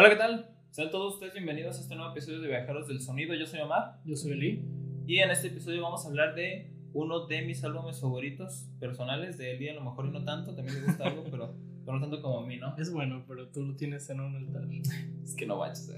Hola, ¿qué tal? Sean todos ustedes bienvenidos a este nuevo episodio de Viajeros del Sonido. Yo soy Omar. Yo soy Eli. Y en este episodio vamos a hablar de uno de mis álbumes favoritos personales de Eli, a lo mejor y no tanto. También le gusta algo, pero, pero no tanto como a mí, ¿no? Es bueno, pero tú lo tienes en un altar. Es que no manches.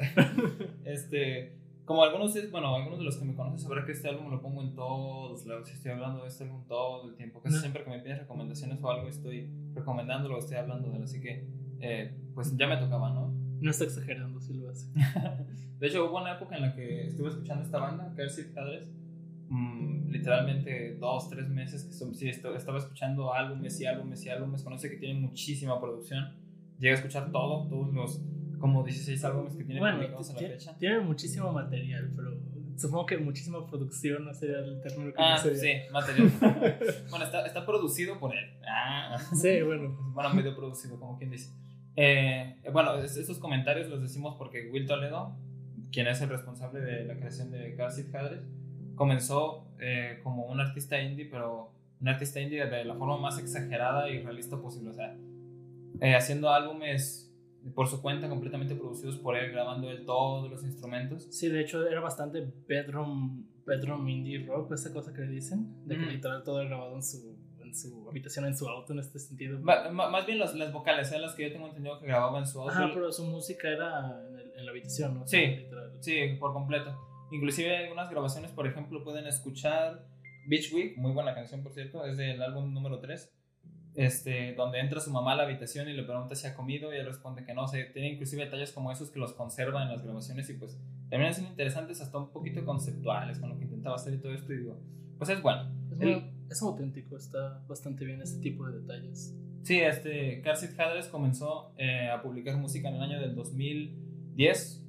este, como algunos, de- bueno, algunos de los que me conocen sabrán que este álbum lo pongo en todos lados. Estoy hablando de este álbum todo el tiempo. Casi No. siempre que me piden recomendaciones o algo, estoy recomendándolo, estoy hablando de él. Así que, eh, pues ya me tocaba, ¿no? No está exagerando si lo hace. De hecho, hubo una época en la que estuve escuchando esta banda, Cursive Cadres, mm, literalmente dos, tres meses que son- sí, estaba escuchando álbumes y álbumes y álbumes. Conoce que tienen muchísima producción. Llegué a escuchar todo, todos los como 16 álbumes que tienen Bueno, publicados a la fecha. tiene muchísimo material, pero supongo que muchísima producción no sería el término que Ah, sí, sería. material. bueno, está, está producido por él. Ah. Sí, bueno. Bueno, medio producido, como quien dice. Eh, bueno, es- esos comentarios los decimos porque Will Toledo, quien es el responsable de la creación de Seat Hadres, comenzó eh, como un artista indie, pero un artista indie de la forma más exagerada y realista posible. O sea, eh, haciendo álbumes por su cuenta, completamente producidos por él, grabando él todos los instrumentos. Sí, de hecho era bastante bedroom, bedroom indie rock, esa cosa que le dicen, de que Mm. literal todo grabado en su, en su habitación, en su auto, en este sentido. Ma- más bien las, las vocales, eran las que yo tengo entendido que grababa en su auto. Ajá, pero su música era en, el- en la habitación, ¿no? Sí. literal. Sí, por completo. Inclusive algunas grabaciones, por ejemplo, pueden escuchar Beach Week, muy buena canción, por cierto, es del álbum número 3, este, donde entra su mamá a la habitación y le pregunta si ha comido y él responde que no. O sea, tiene inclusive detalles como esos que los conserva en las grabaciones y pues también son interesantes, hasta un poquito conceptuales con lo que intentaba hacer y todo esto. Y digo, pues es bueno. Es, El- muy- es auténtico, está bastante bien este tipo de detalles. Sí, este, Car Seat Hadres comenzó eh, a publicar música en el año del 2010,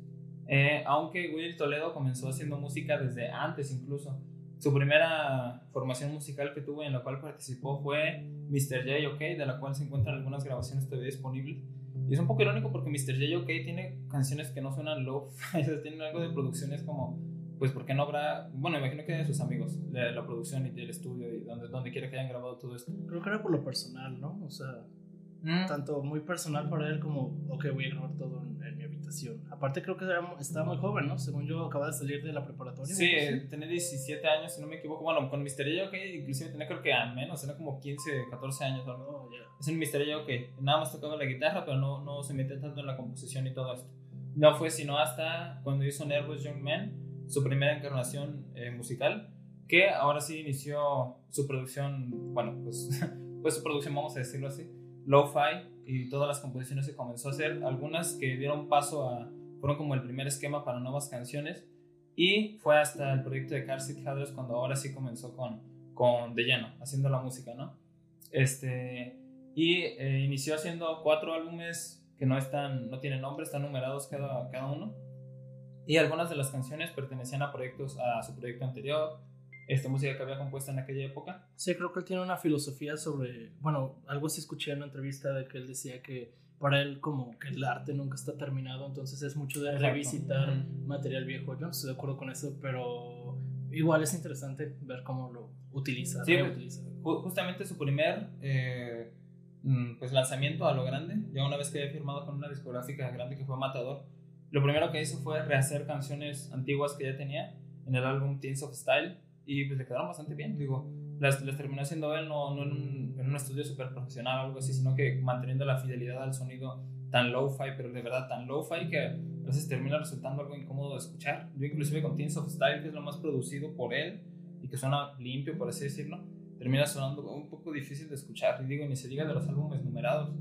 eh, aunque Will Toledo comenzó haciendo música desde antes incluso. Su primera formación musical que tuvo y en la cual participó fue Mr. J. OK, de la cual se encuentran algunas grabaciones todavía disponibles. Y es un poco irónico porque Mr. J. OK tiene canciones que no suenan low, tienen algo de producciones como, pues, ¿por qué no habrá? Bueno, imagino que de sus amigos, de la producción y del estudio y donde, donde quiera que hayan grabado todo esto. Creo que era por lo personal, ¿no? O sea, Mm. tanto muy personal para él como, ok, voy a grabar todo en, en mi habitación. Aparte creo que era, estaba muy joven, ¿no? Según yo, acaba de salir de la preparatoria. Sí, tenía 17 años, si no me equivoco. Bueno, con Mr. J, ok, inclusive tenía creo que a menos, era como 15, 14 años. ¿no? Oh, ya. Es Mr. J, ok. Nada más tocaba la guitarra, pero no, no se metía tanto en la composición y todo esto. No fue sino hasta cuando hizo Nervous Young Man, su primera encarnación eh, musical, que ahora sí inició su producción, bueno, pues, pues su producción, vamos a decirlo así, lo-fi y todas las composiciones que comenzó a hacer, algunas que dieron paso a, fueron como el primer esquema para nuevas canciones y fue hasta el proyecto de Car Seat Hadres cuando ahora sí comenzó con, con de lleno, haciendo la música, ¿no? Este, y eh, inició haciendo cuatro álbumes que no están, no tienen nombre, están numerados cada, cada uno. Y algunas de las canciones pertenecían a proyectos, a su proyecto anterior, esta música que había compuesta en aquella época. Sí, creo que él tiene una filosofía sobre, bueno, algo sí escuché en una entrevista de que él decía que para él como que el arte nunca está terminado, entonces es mucho de revisitar material viejo. Yo no estoy de acuerdo con eso, pero igual es interesante ver cómo lo utiliza, Sí, reutiliza. Justamente su primer eh, mm, pues lanzamiento a lo grande, ya una vez que había firmado con una discográfica grande que fue Matador, lo primero que hizo fue rehacer canciones antiguas que ya tenía en el álbum Teens of Style y pues le quedaron bastante bien, digo, las, las terminó haciendo él no, no en, un, en un estudio súper profesional o algo así, sino que manteniendo la fidelidad al sonido tan low-fi, pero de verdad tan low-fi que a veces termina resultando algo incómodo de escuchar. Yo inclusive con Teens of Style, que es lo más producido por él y que suena limpio, por así decirlo, termina sonando un poco difícil de escuchar. Y digo, ni se diga de los álbumes numerados,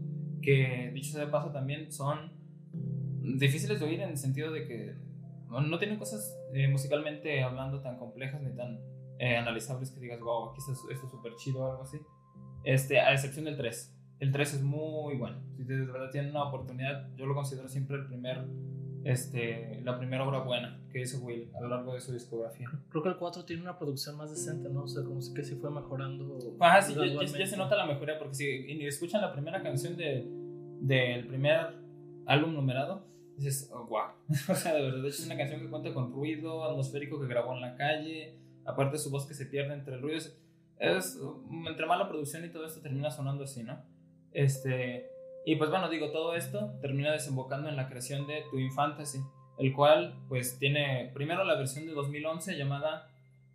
que dicho sea de paso también son difíciles de oír en el sentido de que no, no tienen cosas eh, musicalmente hablando tan complejas ni tan eh, analizables que digas, wow, aquí está, esto es súper chido o algo así. Este, a excepción del 3. El 3 es muy bueno. Si de verdad tienen una oportunidad, yo lo considero siempre el primer, este, la primera obra buena que hizo Will a lo largo de su discografía. Creo que el 4 tiene una producción más decente, ¿no? O sea, como que sí fue mejorando. Ajá, sí, ya- ya, se nota la mejoría porque si escuchan la primera canción de, del primer álbum numerado, dices, oh, wow. o sea, de verdad, de hecho es una canción que cuenta con ruido atmosférico que grabó en la calle, aparte su voz que se pierde entre el ruido. Es, entre mala producción y todo esto termina sonando así, ¿no? Este, Y pues bueno, digo, todo esto termina desembocando en la creación de Twin Fantasy, el cual pues tiene primero la versión de 2011 llamada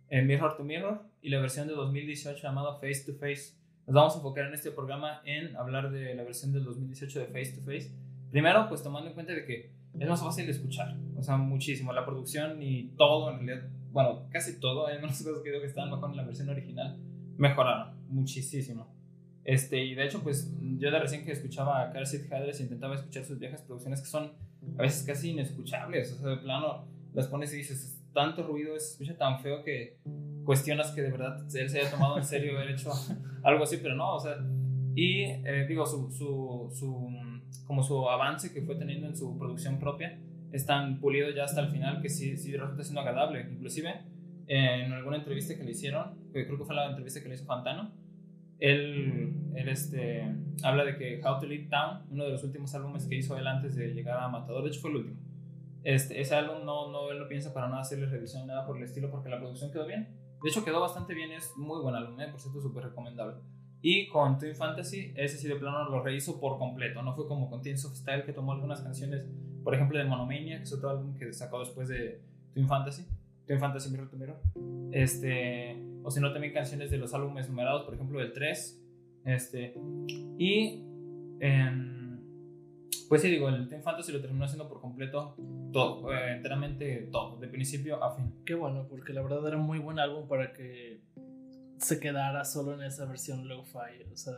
eh, Mirror to Mirror y la versión de 2018 llamada Face to Face. Nos vamos a enfocar en este programa en hablar de la versión del 2018 de Face to Face. Primero, pues tomando en cuenta de que es más fácil de escuchar, o sea, muchísimo. La producción y todo, en realidad, bueno, casi todo, hay unas cosas que digo que estaban mejor en la versión original, mejoraron muchísimo. Este, y de hecho, pues yo de recién que escuchaba a Car Seat intentaba escuchar sus viejas producciones que son a veces casi inescuchables. O sea, de plano las pones y dices, tanto ruido, se escucha tan feo que cuestionas que de verdad él se haya tomado en serio haber hecho algo así, pero no, o sea, y eh, digo, su, su, su, como su avance que fue teniendo en su producción propia es tan pulido ya hasta el final que sí, sí resulta siendo agradable. Inclusive, en alguna entrevista que le hicieron, que creo que fue la entrevista que le hizo Fantano, él, él este, habla de que How to Lead Town, uno de los últimos álbumes que hizo él antes de llegar a Matador, de hecho fue el último. Este, ese álbum no, no, él no piensa para nada hacerle revisión ni nada por el estilo porque la producción quedó bien. De hecho quedó bastante bien, es muy buen álbum, ¿eh? por cierto súper recomendable. Y con Twin Fantasy, ese sí de plano lo rehizo por completo, no fue como con Teens of Style que tomó algunas canciones, por ejemplo de Monomania, que es otro álbum que sacó después de Twin Fantasy, Twin Fantasy Mirror to Mirror. Este, o si no, también canciones de los álbumes numerados, por ejemplo, del 3. Este, y pues sí, digo, el Team Fantasy lo terminó haciendo por completo todo, eh, enteramente todo, de principio a fin. Qué bueno, porque la verdad era un muy buen álbum para que se quedara solo en esa versión lo-fi. O sea,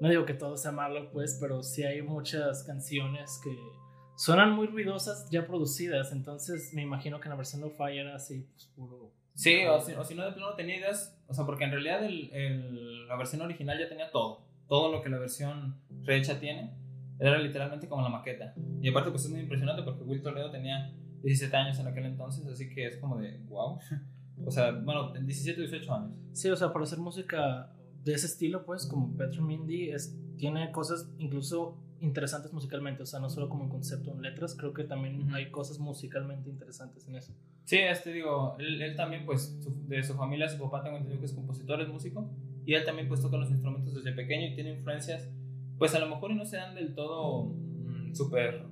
no digo que todo sea malo, pues, pero sí hay muchas canciones que suenan muy ruidosas ya producidas. Entonces me imagino que en la versión lo-fi era así, pues puro Sí, o si, no de plano tenía ideas, o sea, porque en realidad el, la versión original ya tenía todo, todo lo que la versión rehecha tiene, era literalmente como la maqueta. Y aparte pues es muy impresionante porque Will Toledo tenía 17 años en aquel entonces, así que es como de, wow. O sea, bueno, 17, 18 años. Sí, o sea, para hacer música de ese estilo, pues, como Petro Mindy, es, tiene cosas incluso interesantes musicalmente, o sea, no solo como concepto en letras, creo que también hay cosas musicalmente interesantes en eso. Sí, este digo, él, también pues de su familia, su papá tengo entendido que es compositor, es músico, y él también pues toca los instrumentos desde pequeño y tiene influencias, pues a lo mejor y no se dan del todo mm, súper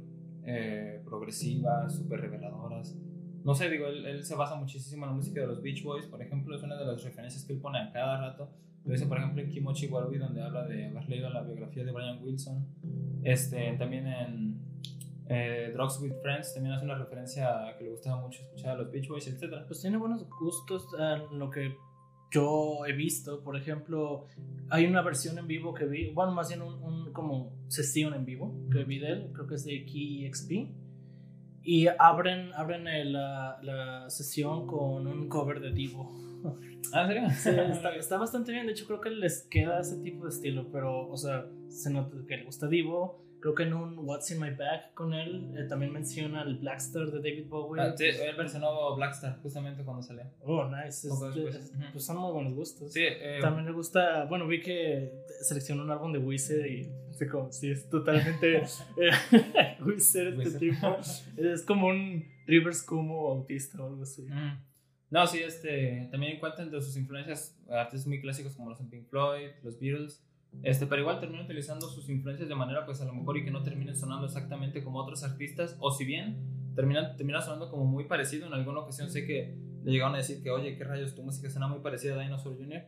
eh, progresivas, súper reveladoras. No sé, digo, él, él, se basa muchísimo en la música de los Beach Boys, por ejemplo, es una de las referencias que él pone a cada rato. Lo dice, por ejemplo, en Kimochi Warubi, donde habla de haber leído la biografía de Brian Wilson. Este, también en eh, Drugs with Friends también hace una referencia a que le gustaba mucho escuchar a los Beach Boys, etc. Pues tiene buenos gustos en lo que yo he visto. Por ejemplo, hay una versión en vivo que vi, bueno, más bien un, como sesión en vivo que vi de él, creo que es de Key XP. Y abren, abren la, la sesión con un cover de Divo. ¿Ah, serio? Sí, está, bastante bien. De hecho, creo que les queda ese tipo de estilo. Pero, o sea, se nota que le gusta Divo. Creo que en un What's in My Bag con él eh, también menciona el Blackstar de David Bowie. Ah, sí, él versionó Blackstar justamente cuando salió. Oh, nice. pues son muy buenos gustos. Sí, eh, también le gusta. Bueno, vi que seleccionó un álbum de Wizard y. Sí, como, sí es totalmente. eh, Wizard este tipo. Es como un Rivers como autista o algo así. No, sí, este, también encuentra entre sus influencias artistas muy clásicos como los Pink Floyd, los Beatles, este, pero igual termina utilizando sus influencias de manera pues a lo mejor y que no terminen sonando exactamente como otros artistas, o si bien termina, termina sonando como muy parecido, en alguna ocasión sé que le llegaron a decir que oye, qué rayos, tu música suena muy parecida a Dinosaur Jr.,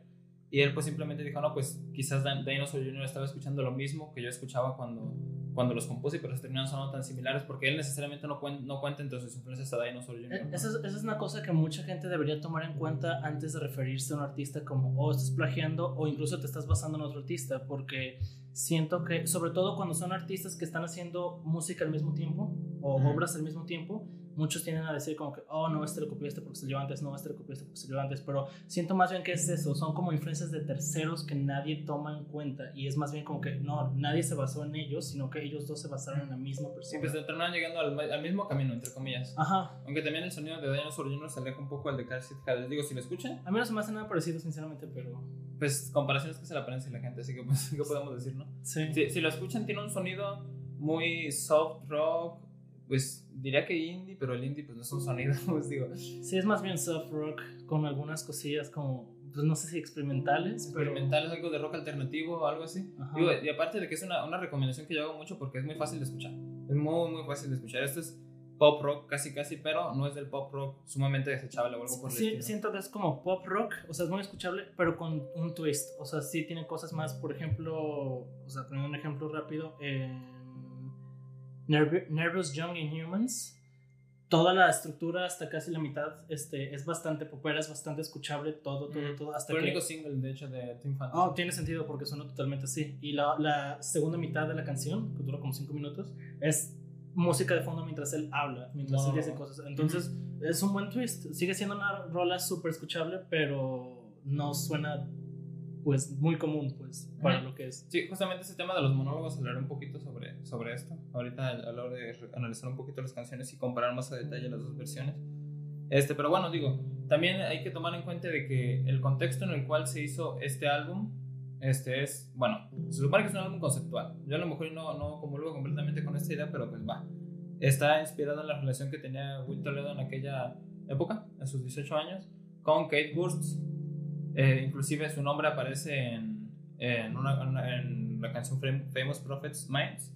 y él pues simplemente dijo, no, pues quizás Dinosaur Jr. estaba escuchando lo mismo que yo escuchaba cuando, cuando los compuse, pero se terminan sonando tan similares porque él necesariamente no, no cuenta entre sus influencias a Dinosaur Jr. Eh, esa es, una cosa que mucha gente debería tomar en cuenta antes de referirse a un artista como, oh, estás plagiando o incluso te estás basando en otro artista, porque siento que, sobre todo cuando son artistas que están haciendo música al mismo tiempo o obras al mismo tiempo, muchos tienden a decir como que, oh, no, este lo copiaste porque salió antes, no, este lo copiaste porque salió antes, pero siento más bien que es eso, son como influencias de terceros que nadie toma en cuenta y es más bien como que, no, nadie se basó en ellos, sino que ellos dos se basaron en la misma persona. Sí, pues terminaron llegando al, mismo camino, entre comillas. Ajá. Aunque también el sonido de Dinosaur Jr. se aleja un poco al de Car Seat Digo, si lo escuchan. A mí no se me hace nada parecido, sinceramente, pero... Pues comparaciones que se le aparecen a la gente, así que pues, ¿qué podemos decir, no? Sí. Si, si lo escuchan, tiene un sonido muy soft rock, pues diría que indie, pero el indie pues no es un sonido, pues digo. Sí, es más bien soft rock con algunas cosillas como pues no sé si experimentales, pero... Experimentales, algo de rock alternativo o algo así. Digo, y aparte de que es una, una recomendación que yo hago mucho porque es muy fácil de escuchar. Es muy, muy fácil de escuchar. Esto es pop rock casi, casi, pero no es del pop rock sumamente desechable o algo por el Sí, estilo. siento que es como pop rock, o sea, es muy escuchable, pero con un twist. O sea, sí tiene cosas más, por ejemplo, o sea, poniendo un ejemplo rápido, en Nerv- Nervous Young Inhumans, toda la estructura hasta casi la mitad este, es bastante popera, es bastante escuchable, todo, todo, Mm. todo, hasta Fue el único single, de hecho, de Team Fantasy. Oh, tiene sentido porque suena totalmente así. Y la, la segunda mitad de la canción, que dura como 5 minutos, es música de fondo mientras él habla, mientras No. él dice cosas. Entonces, es un buen twist. Sigue siendo una rola súper escuchable, pero no suena, pues, muy común, pues, para lo que es. Sí, justamente ese tema de los monólogos, hablaré un poquito sobre, sobre esto. Ahorita a la hora de analizar un poquito las canciones y comparar más a detalle las dos versiones. Este, pero bueno, digo, también hay que tomar en cuenta de que el contexto en el cual se hizo este álbum, este es, bueno, se supone que es un álbum conceptual. Yo a lo mejor no, no comulgo completamente con esta idea, pero pues va. Está inspirado en la relación que tenía Will Toledo en aquella época, en sus 18 años, con Kate Burst. Eh, inclusive su nombre aparece en, en, una, en la canción Fam- Famous Prophets Minds.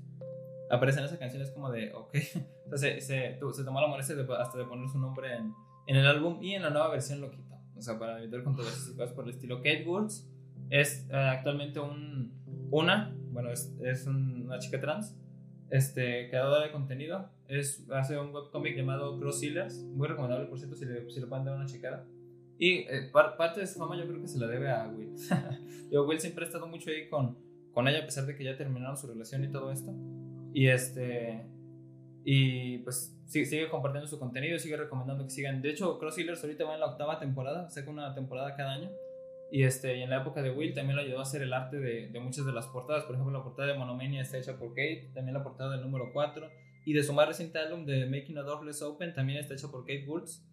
Aparece en esa canción, es como de, ok. O sea, se, se, tomó la molestia de, hasta de poner su nombre en, en el álbum y en la nueva versión lo quitó. O sea, para evitar controversias y cosas por el estilo. Kate Woods es eh, actualmente un, una, bueno, es, es un- una chica trans, este, creadora de contenido. Es, hace un webcomic llamado Cross Sealers, muy recomendable, por cierto, si le, si le pueden dar una checada. Y eh, par- parte de su fama yo creo que se la debe a Will. Yo, Will siempre ha estado mucho ahí con, con ella, a pesar de que ya terminaron su relación y todo esto. Y este. Y pues sigue, sigue compartiendo su contenido, sigue recomendando que sigan. De hecho, Cross Healers ahorita va en la octava temporada, saca una temporada cada año. Y, este, y en la época de Will también lo ayudó a hacer el arte de, de muchas de las portadas. Por ejemplo, la portada de Monomania está hecha por Kate, también la portada del número 4. Y de su más reciente álbum de Making a Door Less Open también está hecha por Kate Woods.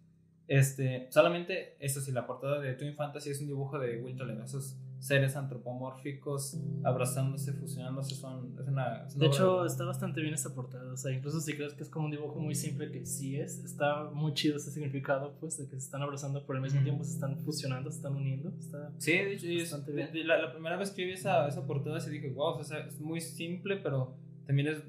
Este, solamente, eso sí, la portada de Twin Fantasy es un dibujo de Will Toledo. Esos seres antropomórficos abrazándose, fusionándose, son. Es una, es una De hecho, está bastante bien esa portada. O sea, incluso si crees que es como un dibujo muy simple, que sí es, está muy chido ese significado, pues, de que se están abrazando, pero al mismo tiempo se están fusionando, se están uniendo. Está Sí, de hecho, es- Bastante de- bien. de la, la primera vez que vi esa, esa portada, sí dije, wow, o sea, es muy simple, pero también es,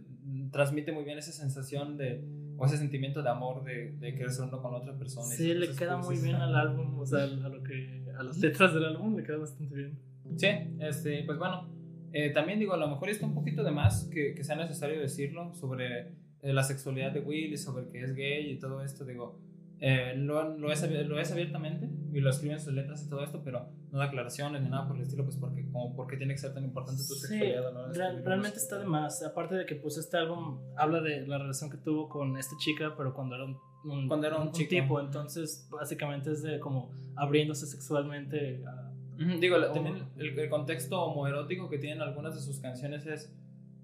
transmite muy bien esa sensación de, o ese sentimiento de amor de, de querer ser uno con otra persona. Sí, le queda que muy bien al álbum, o sea, a lo que a las letras del álbum le queda bastante bien. Sí, este, pues bueno, eh, también digo, a lo mejor está un poquito de más que, que sea necesario decirlo sobre eh, la sexualidad de Will y sobre que es gay y todo esto, digo, eh, lo, lo, es, lo es abiertamente y lo escribe en sus letras y todo esto, pero no da aclaraciones ni nada por el estilo, pues porque, como, ¿por qué tiene que ser tan importante tu sexualidad? real- realmente está de más. Aparte de que pues este álbum habla de la relación que tuvo con esta chica, pero cuando era un, un- Cuando era un chico. tipo, entonces básicamente es de como abriéndose sexualmente a, Digo, también el, el contexto homoerótico que tienen algunas de sus canciones es,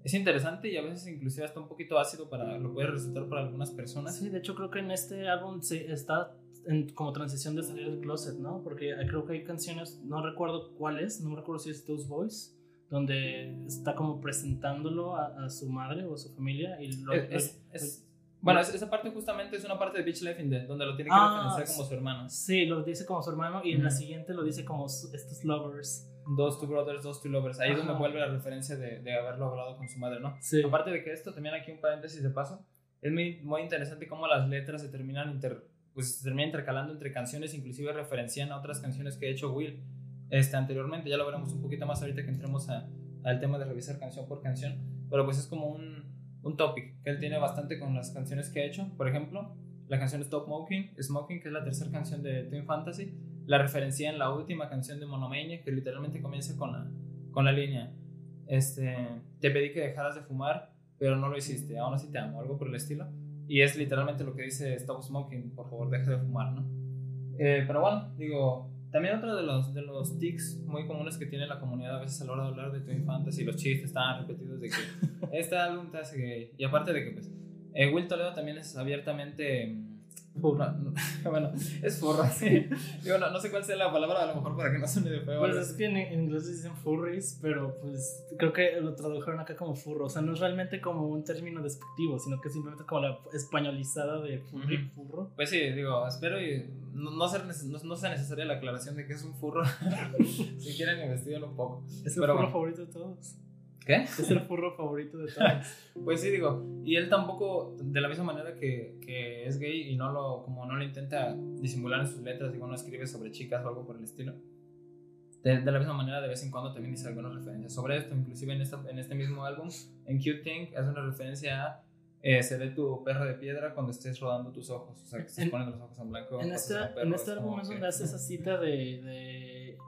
es interesante y a veces inclusive hasta un poquito ácido para lo puede resultar para algunas personas. Sí, de hecho creo que en este álbum se está en como transición de salir del closet, ¿no? Porque creo que hay canciones, no recuerdo cuáles, no recuerdo si es Those Boys, donde está como presentándolo a, a su madre o a su familia y lo, Es- es- es- bueno, es- esa parte justamente es una parte de Bitch Life in Death, donde lo tiene que Ah, referenciar como su hermano. sí, lo dice como su hermano y en la siguiente lo dice como estos lovers. Dos Two Brothers, Dos Two Lovers. Ahí es donde Ajá. vuelve la referencia de, de haber logrado con su madre, ¿no? Sí. Aparte de que esto, también aquí un paréntesis de paso, es muy, muy interesante cómo las letras se terminan, inter- pues, se terminan intercalando entre canciones, inclusive referencian a otras canciones que ha hecho Will este, anteriormente. Ya lo veremos un poquito más ahorita que entremos a- al tema de revisar canción por canción. Pero pues es como un, un topic que él tiene bastante con las canciones que ha hecho. Por ejemplo, la canción Stop Smoking, Smoking que es la tercera canción de Twin Fantasy, la referencia en la última canción de Monomania, que literalmente comienza con la, con la línea. Este, te pedí que dejaras de fumar, pero no lo hiciste, aún así te amo, algo por el estilo. Y es literalmente lo que dice Stop Smoking, por favor, deja de fumar, ¿no? Eh, pero bueno, digo, también otro de los, de los tics muy comunes que tiene la comunidad a veces a la hora de hablar de Twin Fantasy, los chistes tan repetidos de que este álbum te hace gay. Y aparte de que, pues, eh, Will Toledo también es abiertamente Furro. bueno, es furro, sí. Digo, no, no, sé cuál sea la palabra, a lo mejor para que no suene de feo. Pues es que en, inglés dicen furries, pero pues creo que lo tradujeron acá como furro. O sea, no es realmente como un término despectivo, sino que simplemente como la españolizada de furry, furro. Pues sí, digo, espero y no, no, ser, no, sea necesaria la aclaración de que es un furro. si quieren investigarlo un poco. Es el furro favorito de todos. ¿Qué? Es el furro favorito de todos. pues sí, digo. Y él tampoco, de la misma manera que, que, es gay y no lo, como no lo intenta disimular en sus letras, digo, no escribe sobre chicas o algo por el estilo. De, de, la misma manera, de vez en cuando también dice algunas referencias sobre esto. Inclusive en, esta, en este mismo álbum, en Cute Thing, hace una referencia a eh, se ve tu perro de piedra cuando estés rodando tus ojos. O sea, que estés poniendo los ojos en blanco. En, este, en este álbum es donde hace esa cita de, de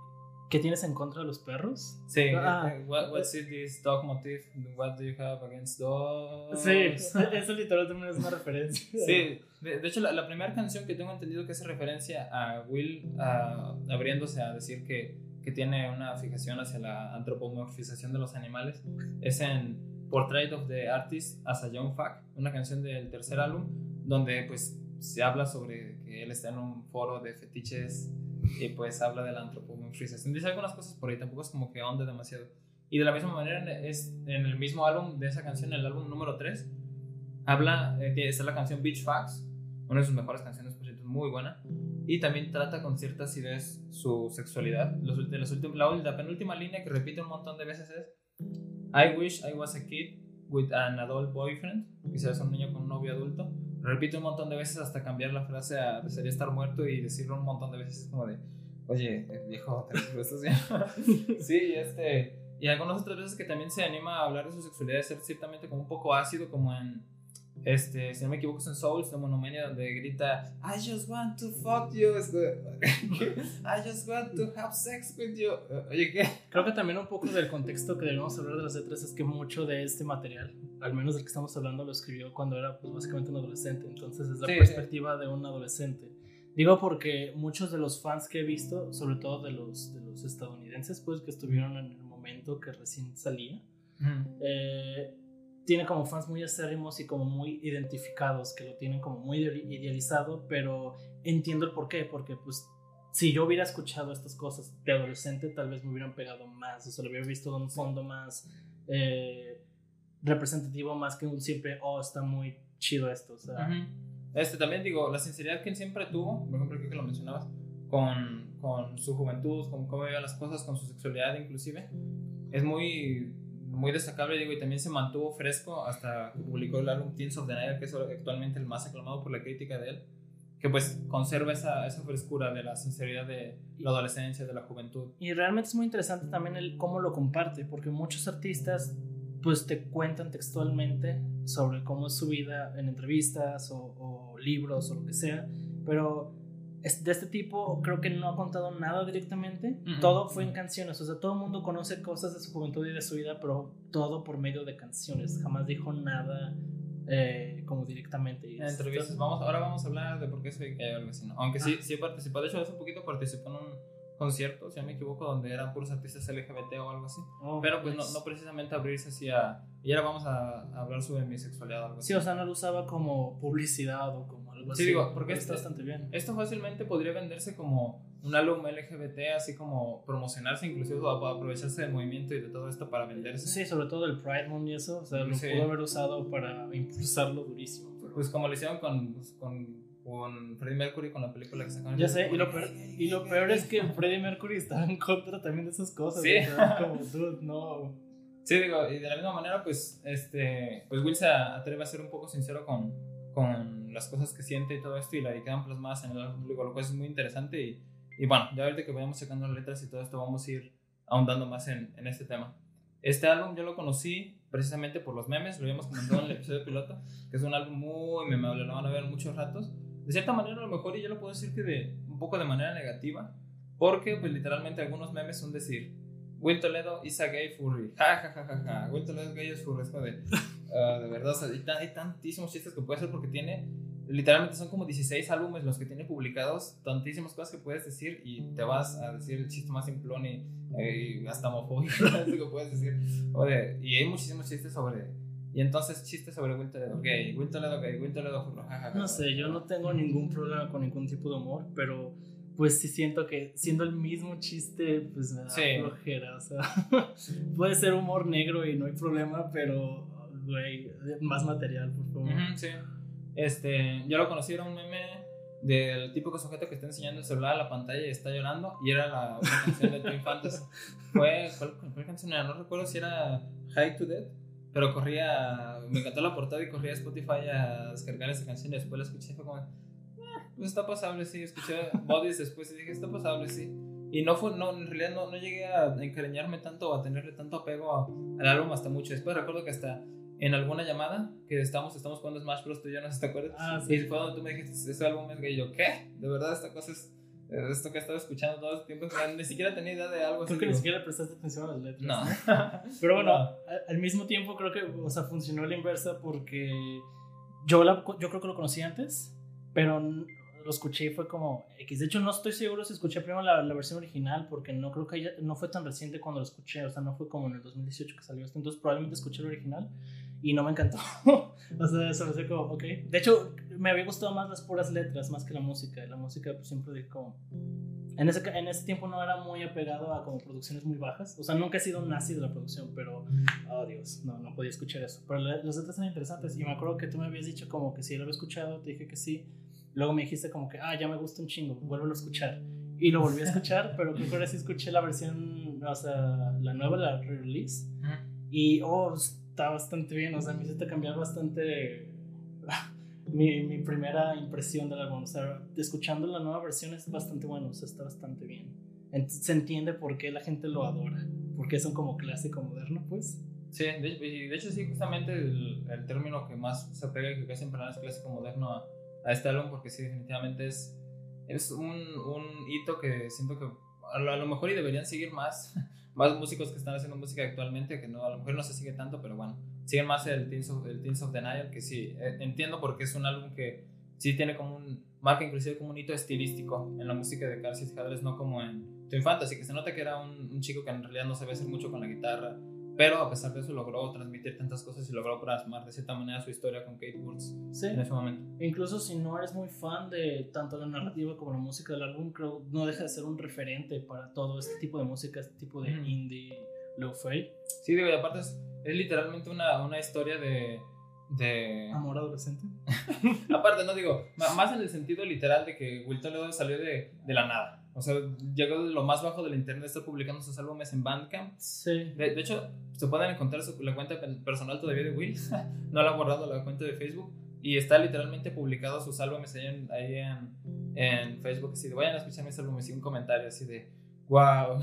¿Qué tienes en contra de los perros? Sí. Ah, what, what's it, this dog motif? What do you have against dogs? Sí, eso literalmente es una referencia. Sí, de, hecho la, la, primera canción que tengo entendido que hace referencia a Will abriéndose a decir que, que tiene una fijación hacia la antropomorfización de los animales es en Portrait of the Artist as a Young Fuck, una canción del tercer álbum donde pues se habla sobre que él está en un foro de fetiches y pues habla de la antropomorfización. Dice algunas cosas por ahí, tampoco es como que onda demasiado. Y de la misma manera, es en el mismo álbum de esa canción, el álbum número 3, habla, eh, está la canción Beach Facts, una de sus mejores canciones, por cierto, muy buena. Y también trata con ciertas ideas su sexualidad. Los, la, la penúltima línea que repite un montón de veces es: I wish I was a kid with an adult boyfriend. Quizás un niño con un novio adulto repito un montón de veces hasta cambiar la frase a desearía estar muerto y decirlo un montón de veces como de, oye, viejo, ¿te sí, este, y algunas otras veces que también se anima a hablar de su sexualidad, de ser ciertamente como un poco ácido, como en este, si no me equivoco, es en Souls de Monomania donde grita I just want to fuck you. I just want to have sex with you. Oye, ¿qué? Creo que también un poco del contexto que debemos hablar de las letras es que mucho de este material, al menos del que estamos hablando, lo escribió cuando era pues, básicamente un adolescente. Entonces es la perspectiva de un adolescente. Digo porque muchos de los fans que he visto, sobre todo de los, de los estadounidenses, pues que estuvieron en el momento que recién salía, eh, tiene como fans muy acérrimos y como muy identificados, que lo tienen como muy idealizado, pero entiendo el por qué, porque pues si yo hubiera escuchado estas cosas de adolescente, tal vez me hubieran pegado más, o sea, lo hubiera visto de un fondo más eh, representativo, más que un simple, oh, está muy chido esto, o sea. Este también digo, la sinceridad que él siempre tuvo, por ejemplo, creo que lo mencionabas, con, con su juventud, con cómo veía las cosas, con su sexualidad inclusive, es muy muy destacable, digo, y también se mantuvo fresco hasta que publicó el álbum Teens of the Night, que es actualmente el más aclamado por la crítica de él, que pues conserva esa, esa frescura de la sinceridad de la adolescencia, de la juventud. Y realmente es muy interesante también el cómo lo comparte, porque muchos artistas pues te cuentan textualmente sobre cómo es su vida en entrevistas o, o libros o lo que sea, pero de este tipo creo que no ha contado nada directamente. Todo fue en canciones. O sea, todo el mundo conoce cosas de su juventud y de su vida, pero todo por medio de canciones. Jamás dijo nada eh, como directamente. En entrevistas. Vamos, ahora vamos a hablar de por qué soy gay algo así. Aunque sí, ah. sí participó. De hecho, hace un poquito participó en un concierto, si no me equivoco, donde eran puros artistas LGBT o algo así. Oh, pero pues no, no, precisamente abrirse así a... Y ahora vamos a, hablar sobre mi sexualidad o algo así. Sí, o sea, no lo usaba como publicidad o como Sí, digo, porque está bastante bien. Esto fácilmente podría venderse como un álbum LGBT, así como promocionarse, inclusive aprovecharse del movimiento y de todo esto para venderse. Sí, sobre todo el Pride Month y eso, o sea, lo pudo haber usado para impulsarlo durísimo. Pues como lo hicieron con, pues, con, con, Freddie Mercury con la película que sacaron. Ya sé, y lo, peor, y lo peor es que Freddie Mercury estaba en contra también de esas cosas. Sí. como, dude, no. Sí, digo, y de la misma manera, pues, este, pues Will se atreve a ser un poco sincero con, con las cosas que siente y todo esto y la quedan plasmadas en el público, lo cual es muy interesante y, y bueno, ya ahorita que vayamos sacando las letras y todo esto vamos a ir ahondando más en, en, este tema. Este álbum yo lo conocí precisamente por los memes, lo habíamos comentado en el episodio piloto, que es un álbum muy memable, lo van a ver muchos ratos. De cierta manera a lo mejor y yo lo puedo decir que de un poco de manera negativa, porque pues literalmente algunos memes son decir, Will Toledo is a gay furry, ja ja ja ja ja, Will Toledo gay es furry, de... Ah, de verdad, hay, tantísimos chistes que puede hacer porque tiene, literalmente son como 16 álbumes los que tiene publicados, tantísimas cosas que puedes decir y te vas a decir el chiste más simplón y, hasta homofóbico, que puedes decir. y hay muchísimos chistes sobre, Y entonces chistes sobre Will Toledo gay, Will Toledo jajaja. No sé, yo no tengo ningún problema con ningún tipo de humor, pero pues sí siento que siendo el mismo chiste, pues me da flojera. O sea, puede ser humor negro y no hay problema, pero, güey, más material, por favor. sí. Este, yo lo conocí, era un meme del típico sujeto que está enseñando el celular a la pantalla y está llorando, y era la canción de Twin Fantasy. Fue, ¿cuál, canción era? No recuerdo si era High to Death pero corría, me encantó la portada y corría a Spotify a descargar esa canción y después la escuché y fue como, eh, pues está pasable, sí. Escuché Bodies después y dije, está pasable, sí. Y no fue, no, en realidad no, no llegué a encariñarme tanto o a tenerle tanto apego al álbum hasta mucho. Después recuerdo que hasta en alguna llamada que estamos, estamos jugando Smash Bros. tú y yo, no sé te acuerdas. Ah, sí. Y fue donde tú me dijiste, ese álbum es gay. Yo, ¿qué? De verdad, esta cosa es esto que he estado escuchando todo este tiempo, ni siquiera tenía idea de algo así. Creo que ni siquiera prestaste atención a las letras. No. Pero bueno, al mismo tiempo creo que, o sea, funcionó la inversa porque yo, la, yo creo que lo conocí antes, pero lo escuché y fue como X. De hecho, no estoy seguro si escuché primero la, la versión original porque no creo que haya, no fue tan reciente cuando lo escuché, o sea, no fue como en el 2018 que salió esto, entonces probablemente escuché el original y no me encantó. o sea, eso me como, ok. De hecho, me había gustado más las puras letras más que la música. La música, pues siempre dije como. En ese, en ese tiempo no era muy apegado a como producciones muy bajas. O sea, nunca he sido un nazi de la producción, pero. Oh, Dios, no, no podía escuchar eso. Pero las letras eran interesantes. Y me acuerdo que tú me habías dicho como que si lo había escuchado, te dije que sí. Luego me dijiste como que, ah, ya me gusta un chingo, vuelvo a escuchar. Y lo volví a escuchar, pero creo que ahora sí escuché la versión, o sea, la nueva, la re-release. Y, oh, está bastante bien, o sea, me hiciste cambiar bastante mi, mi, primera impresión del álbum. O sea, escuchando la nueva versión es bastante bueno, o sea, está bastante bien. Se entiende por qué la gente lo adora, porque es un como clásico moderno, pues. Sí, de, de hecho sí, justamente el, el, término que más se pega y que casi siempre es clásico moderno a, a, este álbum, porque sí, definitivamente es, es un, un hito que siento que a lo, a lo mejor y deberían seguir más más músicos que están haciendo música actualmente, que no, a lo mejor no se sigue tanto, pero bueno, siguen más el Teens of, el Teens of Denial, que sí, eh, entiendo porque es un álbum que sí tiene como un, marca inclusive como un hito estilístico en la música de Carlos Hadley, no como en Twin Fantasy, que se nota que era un, un, chico que en realidad no sabía hacer mucho con la guitarra, pero a pesar de eso logró transmitir tantas cosas y logró plasmar de cierta manera su historia con Kate Woods sí. en ese momento. Incluso si no eres muy fan de tanto la narrativa como la música del álbum, creo no deja de ser un referente para todo este tipo de música, este tipo de indie lo-fi. Sí, digo, y aparte es, es literalmente una, una historia de de... Amor adolescente. Aparte, no digo, más en el sentido literal de que Will Toledo salió de, de, la nada. O sea, llegó de lo más bajo del internet, está publicando sus álbumes en Bandcamp. Sí. De, hecho, se pueden encontrar su, la cuenta personal todavía de Will. no la ha guardado la cuenta de Facebook. Y está literalmente publicado sus álbumes ahí en, ahí en, en Facebook. Así de, vayan a escuchar mis álbumes y un comentario así de... Wow.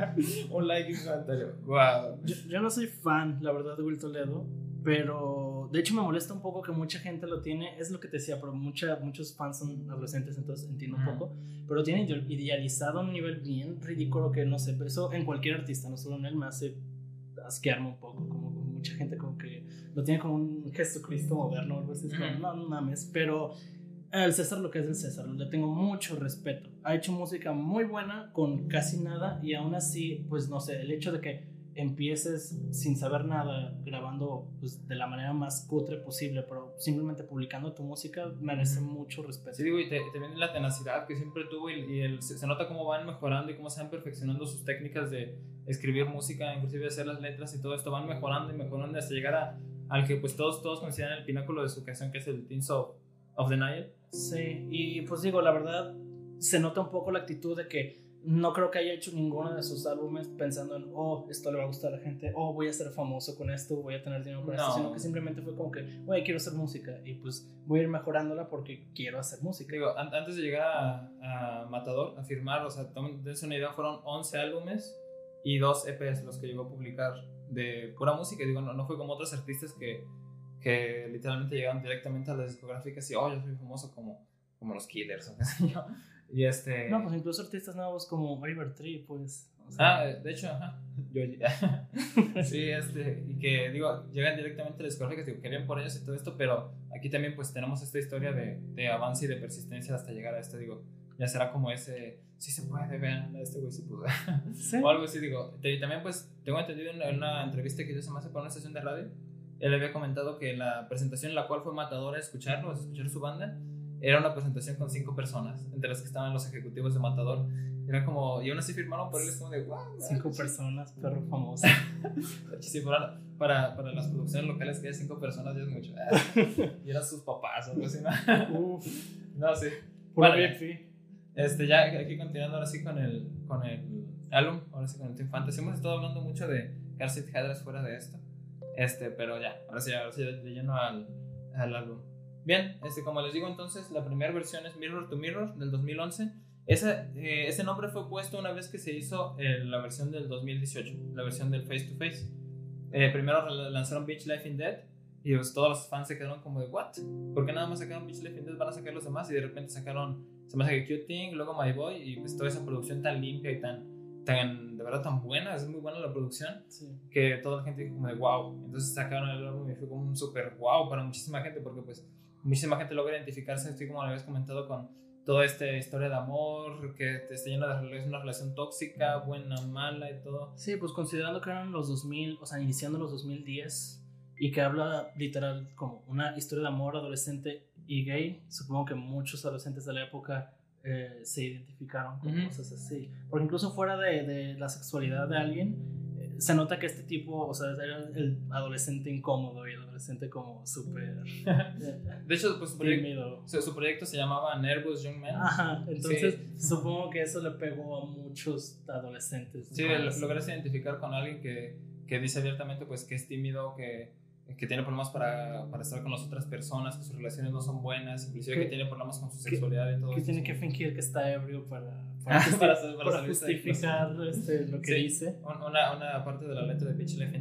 un like y un comentario. Wow. Yo, yo, no soy fan, la verdad, de Will Toledo. Pero de hecho me molesta un poco que mucha gente lo tiene, es lo que te decía, pero mucha, muchos fans son adolescentes, entonces entiendo un poco, pero tienen idealizado a un nivel bien ridículo que no sé, pero eso en cualquier artista, no solo en él, me hace asquearme un poco, como, mucha gente como que lo tiene como un Jesucristo moderno algo así, no, no mames, pero el César lo que es el César, le tengo mucho respeto, ha hecho música muy buena con casi nada y aún así, pues no sé, el hecho de que empieces sin saber nada, grabando pues, de la manera más cutre posible, pero simplemente publicando tu música, merece mucho respeto. Sí, digo, y te, viene la tenacidad que siempre tuvo y, el, se, nota cómo van mejorando y cómo se van perfeccionando sus técnicas de escribir música, inclusive hacer las letras y todo esto, van mejorando y mejorando hasta llegar a, al que pues todos, todos consideran el pináculo de su creación, que es el Teens of, of the Nile. Sí, y pues digo, la verdad, se nota un poco la actitud de que no creo que haya hecho ninguno de sus álbumes pensando en, oh, esto le va a gustar a la gente, oh, voy a ser famoso con esto, voy a tener dinero con esto, sino que simplemente fue como que, oye, quiero hacer música y pues voy a ir mejorándola porque quiero hacer música. Digo, antes de llegar a, Matador, a firmar, o sea, dense una idea, fueron 11 álbumes y dos EPs los que llegó a publicar de pura música. Digo, no, no fue como otros artistas que, que literalmente llegaron directamente a las discográficas y, oh, yo soy famoso como, como los Killers o qué sé yo. Y este... No, pues incluso artistas nuevos como Oliver Tree, pues. ah, de hecho, ajá. Yo, sí, este, y que digo, llegan directamente a las discográficas, digo, querían por ellos y todo esto, pero aquí también pues tenemos esta historia de, de avance y de persistencia hasta llegar a esto, digo, ya será como ese, sí se puede, vean, este güey sí pudo. ¿Sí? O algo así, digo, y también pues tengo entendido en una, entrevista que hizo más por una estación de radio, él había comentado que la presentación en la cual fue matador a escucharlo, escuchar su banda, era una presentación con cinco personas, entre las que estaban los ejecutivos de Matador. Era como, y aún así firmaron por él, es como de, wow. Cinco personas, perro famoso. sí, para, para, para, las producciones locales que hay cinco personas ya es mucho. y eran sus papás o algo así, ¿no? No, sí. Bueno, este, ya aquí continuando ahora sí con el, con el álbum, ahora sí con el Team Fantasy. Hemos estado hablando mucho de Car Seat fuera de esto. Este, pero ya, ahora sí, ahora sí de lleno al, al álbum. Bien, este, como les digo entonces, la primera versión es Mirror to Mirror del 2011. Ese, eh, ese nombre fue puesto una vez que se hizo eh, la versión del 2018, la versión del Face to Face. Eh, primero lanzaron Beach Life in Dead y pues todos los fans se quedaron como de, ¿what? ¿Por qué nada más sacaron Beach Life in Dead? Van a sacar los demás y de repente sacaron, se me hace que Cute Thing, luego My Boy y pues toda esa producción tan limpia y tan, tan de verdad tan buena, es muy buena la producción, que toda la gente dijo como de, wow. Entonces sacaron el álbum y fue como un super wow para muchísima gente porque pues muchísima gente logra identificarse, estoy como lo habías comentado, con toda esta historia de amor, que te está lleno de una relación tóxica, buena, mala y todo. Sí, pues considerando que eran los 2000, o sea, iniciando los 2010, y que habla literal como una historia de amor adolescente y gay, supongo que muchos adolescentes de la época eh, se identificaron con cosas así. Porque incluso fuera de, de la sexualidad de alguien, se nota que este tipo, o sea, era el adolescente incómodo y el adolescente como súper... de hecho, pues su proyecto, su proyecto se llamaba Nervous Young Man. Ajá, entonces supongo que eso le pegó a muchos adolescentes. Sí, logras identificar con alguien que, que dice abiertamente pues que es tímido, que que tiene problemas para, para, estar con las otras personas, que sus relaciones no son buenas, inclusive que tiene problemas con su sexualidad y todo que tiene que fingir que está ebrio para, para, para, para justificar este, lo que dice. Una, una, parte de la letra de Beach Life.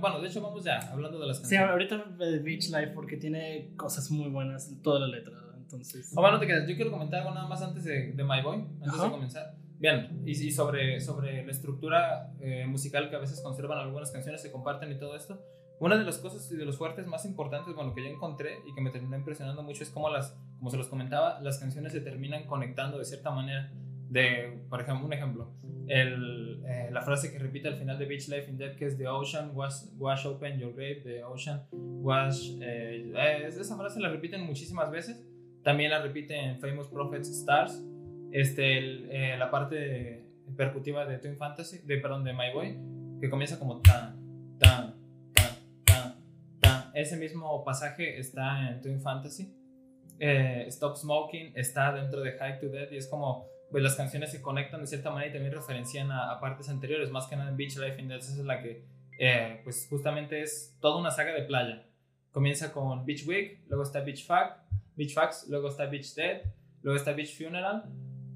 Bueno, de hecho, vamos ya hablando de las canciones. Sí, ahorita de Beach Life porque tiene cosas muy buenas toda la letra. Entonces, oh, bueno, te quedas. Yo quiero comentar algo nada más antes de, de My Boy, antes de comenzar. Bien, y, y, sobre, sobre la estructura eh, musical que a veces conservan algunas canciones, se comparten y todo esto. Una de las cosas y de los fuertes más importantes, bueno, que yo encontré y que me terminó impresionando mucho es cómo las, como se los comentaba, las canciones se terminan conectando de cierta manera. De, por ejemplo, un ejemplo, el, eh, la frase que repite al final de Beach Life in Dead, que es The Ocean wash, wash open your grave, The Ocean wash. Eh, esa frase la repiten muchísimas veces. También la repite en Famous Prophets Stars. Este, eh, la parte percutiva de Twin Fantasy, de, perdón, de My Boy, que comienza como tan, tan, ese mismo pasaje está en Twin Fantasy. Eh, Stop Smoking está dentro de High to Death y es como pues las canciones se conectan de cierta manera y también referencian a, partes anteriores, más que nada en Beach Life in Death, esa es la que eh, pues justamente es toda una saga de playa. Comienza con Beach Week, luego está Beach Fuck, Beach Fucks, luego está Beach Dead, luego está Beach Funeral,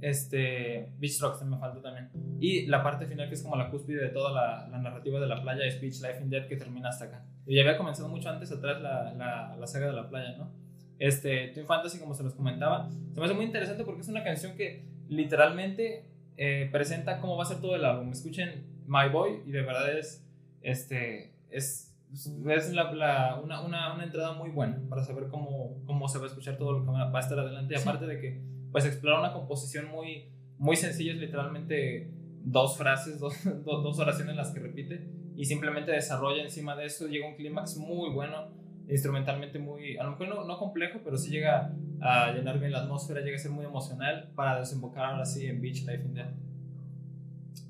este, Beach Rocks me falta también. Y la parte final, que es como la cúspide de toda la, la, narrativa de la playa, es Beach Life in Dead, que termina hasta acá. Y ya había comenzado mucho antes atrás la, la, la saga de la playa, ¿no? Este, Twin Fantasy, como se los comentaba, se me hace muy interesante porque es una canción que literalmente eh, presenta cómo va a ser todo el álbum. Escuchen My Boy y de verdad es, este, es, es la, una, una, una, entrada muy buena para saber cómo, cómo se va a escuchar todo lo que va a estar adelante. Y aparte de que pues explora una composición muy, muy sencilla, es literalmente dos frases, dos, dos, oraciones las que repite y simplemente desarrolla encima de eso, llega un clímax muy bueno, instrumentalmente muy, a lo mejor no, no, complejo, pero sí llega a llenar bien la atmósfera, llega a ser muy emocional para desembocar ahora sí en Beach Life in Death.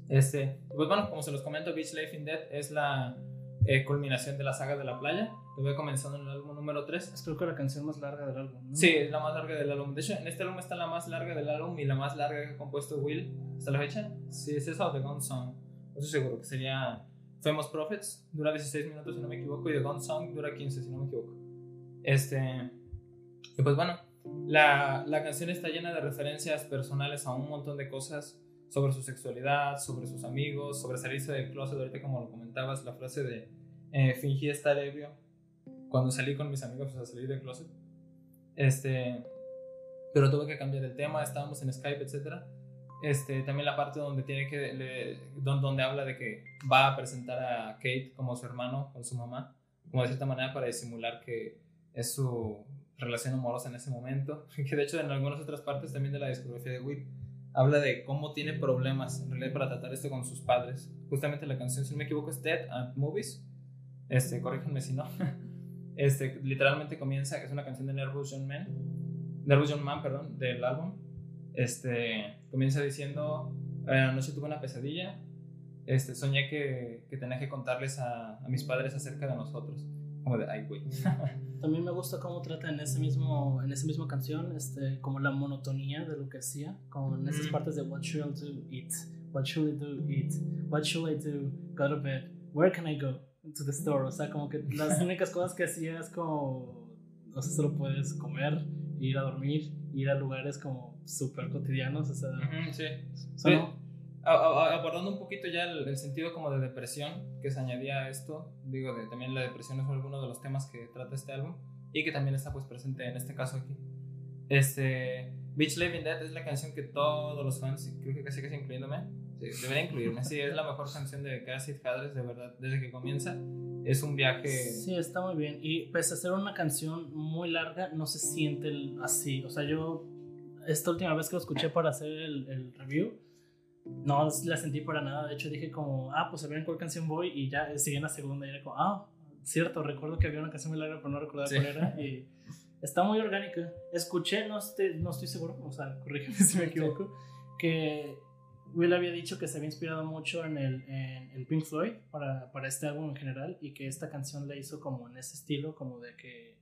Este, pues bueno, como se los comento, Beach Life in Death es la eh, culminación de la saga de la playa. Que voy comenzando en el álbum número 3. Es creo que la canción más larga del álbum. ¿no? Sí, es la más larga del álbum. De hecho, en este álbum está la más larga del álbum y la más larga que ha compuesto Will hasta la fecha. Sí, es esa o The Gone Song. No estoy seguro, que sería Famous Prophets. Dura 16 minutos si no me equivoco y The Gone Song dura 15 si no me equivoco. Este. Y pues bueno, la, la canción está llena de referencias personales a un montón de cosas sobre su sexualidad, sobre sus amigos, sobre salirse del closet. Ahorita, como lo comentabas, la frase de eh, fingí estar ebrio cuando salí con mis amigos a salir del closet. Este, pero tuve que cambiar el tema, estábamos en Skype, etc. Este, también la parte donde tiene que donde, habla de que va a presentar a Kate como su hermano con su mamá, como de cierta manera para disimular que es su relación amorosa en ese momento, que de hecho en algunas otras partes también de la discografía de Whip habla de cómo tiene problemas en realidad para tratar esto con sus padres. Justamente la canción, si no me equivoco, es Dead at Movies. Este, corríjanme si no. este, literalmente comienza, es una canción de Nervous Young Man, Nervous Man, perdón, del álbum. Este, comienza diciendo, anoche tuve una pesadilla, este, soñé que, que tenía que contarles a, a mis padres acerca de nosotros. Como de, ay, güey. También me gusta cómo trata en ese mismo en esa misma canción este como la monotonía de lo que hacía, como en esas Mm. partes de what should I do eat, what should I do eat, what should I do go to bed, where can I go to the store, o sea, como que las únicas cosas que hacía es como o sea, solo puedes comer, ir a dormir, ir a lugares como súper cotidianos, o sea, Ujú, sí. a- a- abordando un poquito ya el, el sentido como de depresión que se añadía a esto, digo, de, también la depresión es alguno de los temas que trata este álbum y que también está pues presente en este caso aquí. Este, Beach Living Dead es la canción que todos los fans, creo que casi casi incluyéndome, sí, debería incluirme, sí, es la mejor canción de Acid Hadres, de verdad, desde que comienza. Es un viaje... Sí, está muy bien. Y pese a ser una canción muy larga, no se siente así. O sea, yo esta última vez que lo escuché para hacer el, el review, no la sentí para nada. De hecho, dije como, ah, pues a ver en cuál canción voy. Y ya seguí en la segunda y era como, ah, cierto, recuerdo que había una canción muy larga, pero no recordaba Sí. cuál era. Y está muy orgánica. Escuché, no estoy, no estoy seguro, o sea, corrígeme si me equivoco, que Will había dicho que se había inspirado mucho en, el, en, en Pink Floyd para, para este álbum en general y que esta canción la hizo como en ese estilo, como de que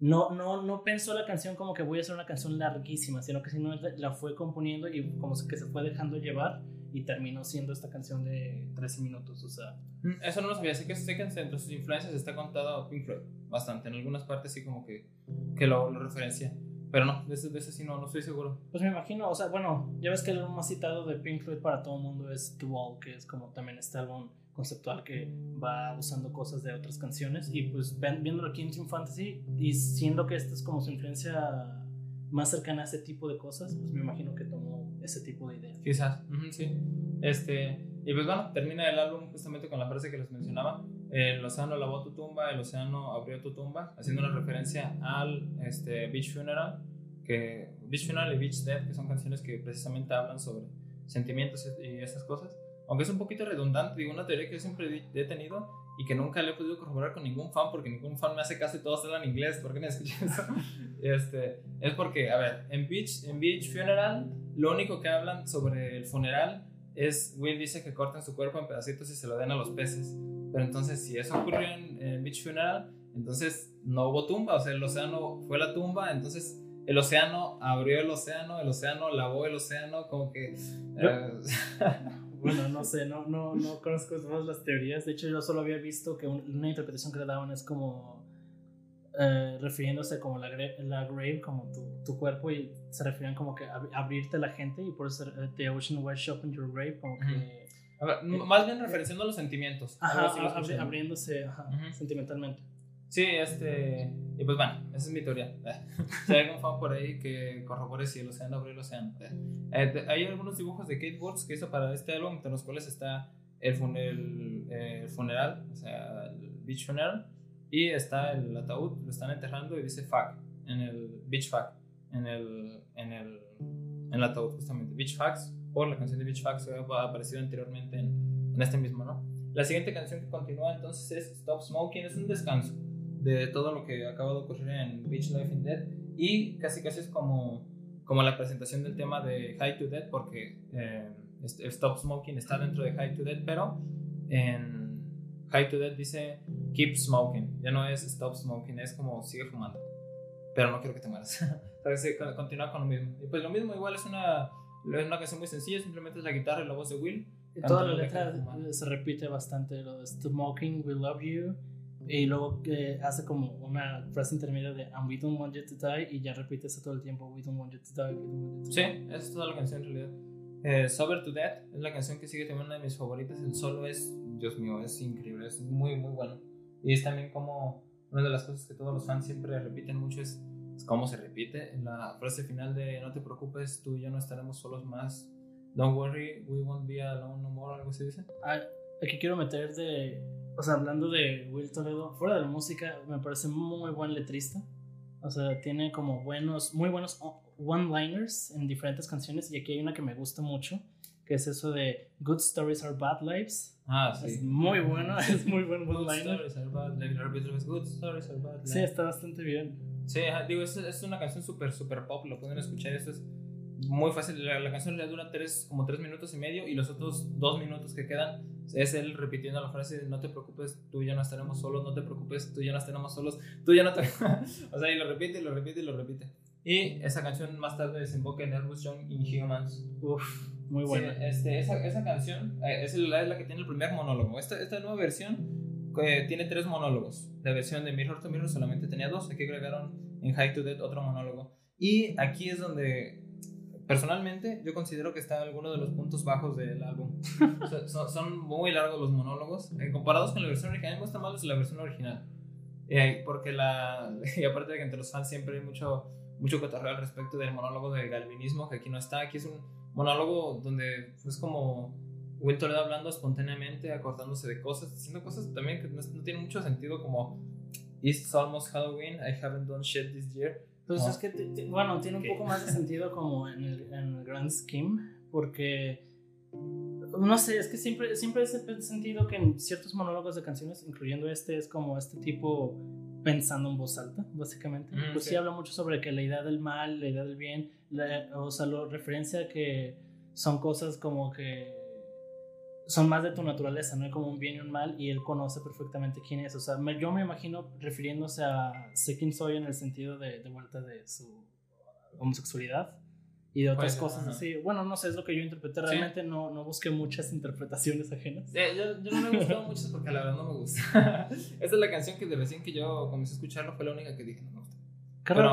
no, no, no pensó la canción como que voy a hacer una canción larguísima, sino que sino la fue componiendo y como que se fue dejando llevar y terminó siendo esta canción de 13 minutos, o sea, Mm, Eso no lo sabía, sé que, sé que entre sus influencias está contado Pink Floyd, bastante, en algunas partes sí como que, que lo, lo referencia, pero no, de ese, de ese sí no, no estoy seguro. Pues me imagino, o sea, bueno, ya ves que el álbum más citado de Pink Floyd para todo el mundo es The Wall, que es como también este álbum conceptual que va usando cosas de otras canciones. Y pues viéndolo aquí en Team Fantasy y siendo que esta es como su influencia más cercana a ese tipo de cosas, pues me imagino que tomó ese tipo de idea. Quizás, sí. Este, y pues bueno, termina el álbum justamente con la frase que les mencionaba. El océano lavó tu tumba, el océano abrió tu tumba, haciendo una referencia al este, Beach Funeral, que Beach Funeral y Beach Dead, que son canciones que precisamente hablan sobre sentimientos y esas cosas. Aunque es un poquito redundante, digo, una teoría que yo siempre he tenido y que nunca le he podido corroborar con ningún fan, porque ningún fan me hace caso y todos hablan inglés, ¿por qué no escuchan eso? Este, es porque, a ver, en Beach, en Beach Funeral, lo único que hablan sobre el funeral es, Will dice que cortan su cuerpo en pedacitos y se lo den a los peces. Pero entonces, si eso ocurrió en, en Beach Funeral, entonces no hubo tumba, o sea, el océano fue la tumba, entonces el océano abrió el océano, el océano lavó el océano, como que... eh, Bueno, no sé, no, no, no conozco todas las teorías. De hecho, yo solo había visto que un- una interpretación que le daban es como eh, refiriéndose como la, la grave, como tu, tu cuerpo, y se refieren como que ab- abrirte la gente, y por eso eh, The Ocean Wash Up in Your Grave, como que. a ver, m- más bien referenciando los sentimientos. Ajá, así lo abri- escuché. abriéndose ajá, Ujú. sentimentalmente. Sí, este. Y pues bueno, esa es mi teoría. si hay algún fan por ahí que corrobore si el océano abrió el océano. Eh, hay algunos dibujos de Kate Woods que hizo para este álbum, entre los cuales está el, el, funeral, o sea, el beach funeral, y está el ataúd, lo están enterrando y dice fuck, en el beach fuck, en el, en el, en el ataúd, justamente. Beach Facts, por la canción de Beach Facts que había aparecido anteriormente en, en este mismo, ¿no? La siguiente canción que continúa entonces es Stop Smoking, es un descanso de todo lo que acaba de ocurrir en Beach Life in Dead y casi casi es como, como la presentación del tema de High to Dead porque eh, Stop Smoking está dentro de High to Dead pero en High to Dead dice Keep Smoking, ya no es Stop Smoking, es como sigue fumando pero no quiero que te mueras. Continúa con lo mismo. Y pues lo mismo, igual es una, es una canción muy sencilla, simplemente es la guitarra y la voz de Will. Y toda la letra se repite bastante, lo de Smoking, we love you, y luego eh, hace como una frase intermedia de And we don't want you to die, y ya repite eso todo el tiempo, we don't want you to die, we don't want you to Sí, die. esa es toda la canción en realidad. Eh, Sober to Death es la canción que sigue también una de mis favoritas. El solo es, Dios mío, es increíble, es muy, muy bueno. Y es también como una de las cosas que todos los fans siempre repiten mucho es, es cómo se repite. En la frase final de No te preocupes, tú y yo no estaremos solos más. Don't worry, we won't be alone no more, algo así dice. Ah, aquí quiero meter de, o sea, hablando de Will Toledo, fuera de la música, me parece muy buen letrista. O sea, tiene como buenos, muy buenos one-liners en diferentes canciones y aquí hay una que me gusta mucho, que es eso de Good Stories are Bad Lives. Ah, sí. Es muy bueno, es muy buen Good one-liner. stories are bad lives. Good stories are bad Sí, lives. está bastante bien. Sí, digo, es, es una canción súper, súper pop, lo pueden escuchar, esto es muy fácil, la, la canción le dura tres, como tres minutos y medio y los otros dos minutos que quedan es él repitiendo la frase de no te preocupes, tú ya no estaremos solos, no te preocupes, tú ya no estaremos solos, tú ya no te... o sea, y lo repite, y lo repite, y lo repite. Y esa canción más tarde desemboca en Airbus Young Inhumans. Uf, muy Sí, buena. este, esa, esa canción eh, es la, es la que tiene el primer monólogo. Esta, esta nueva versión eh, tiene tres monólogos. La versión de Mirror to Mirror solamente tenía dos. Aquí agregaron en High to Death otro monólogo. Y aquí es donde, personalmente, yo considero que está alguno de los puntos bajos del álbum. O sea, son, muy largos los monólogos. eh, comparados con la versión original, me gusta más la versión original. Eh, porque la. Y aparte de que entre los fans siempre hay mucho, mucho cotorreo al respecto del monólogo del galvinismo, que aquí no está. Aquí es un monólogo donde es como Will Toledo hablando espontáneamente, acordándose de cosas, diciendo cosas también que no, no tienen mucho sentido, como It's almost Halloween, I haven't done shit this year. Pues No. es que, bueno, tiene un poco más de sentido como en el, en el grand scheme, porque, no sé, es que siempre, siempre he sentido que en ciertos monólogos de canciones, incluyendo este, es como este tipo pensando en voz alta, básicamente. Mm, pues sí. sí. habla mucho sobre que la idea del mal, la idea del bien, la- o sea, lo referencia a que son cosas como que son más de tu naturaleza, no hay como un bien y un mal, y él conoce perfectamente quién es. O sea, me- yo me imagino refiriéndose a sé quién soy en el sentido de, de vuelta de su homosexualidad y de otras Pues, cosas así. Bueno, no sé, es lo que yo interpreté. Sí. Realmente no, no busqué muchas interpretaciones ajenas. Eh, yo, yo no me he gustado mucho porque la verdad no me gusta. Esta es la canción que de recién que yo comencé a escucharlo fue la única que dije no me gusta. Qué Pero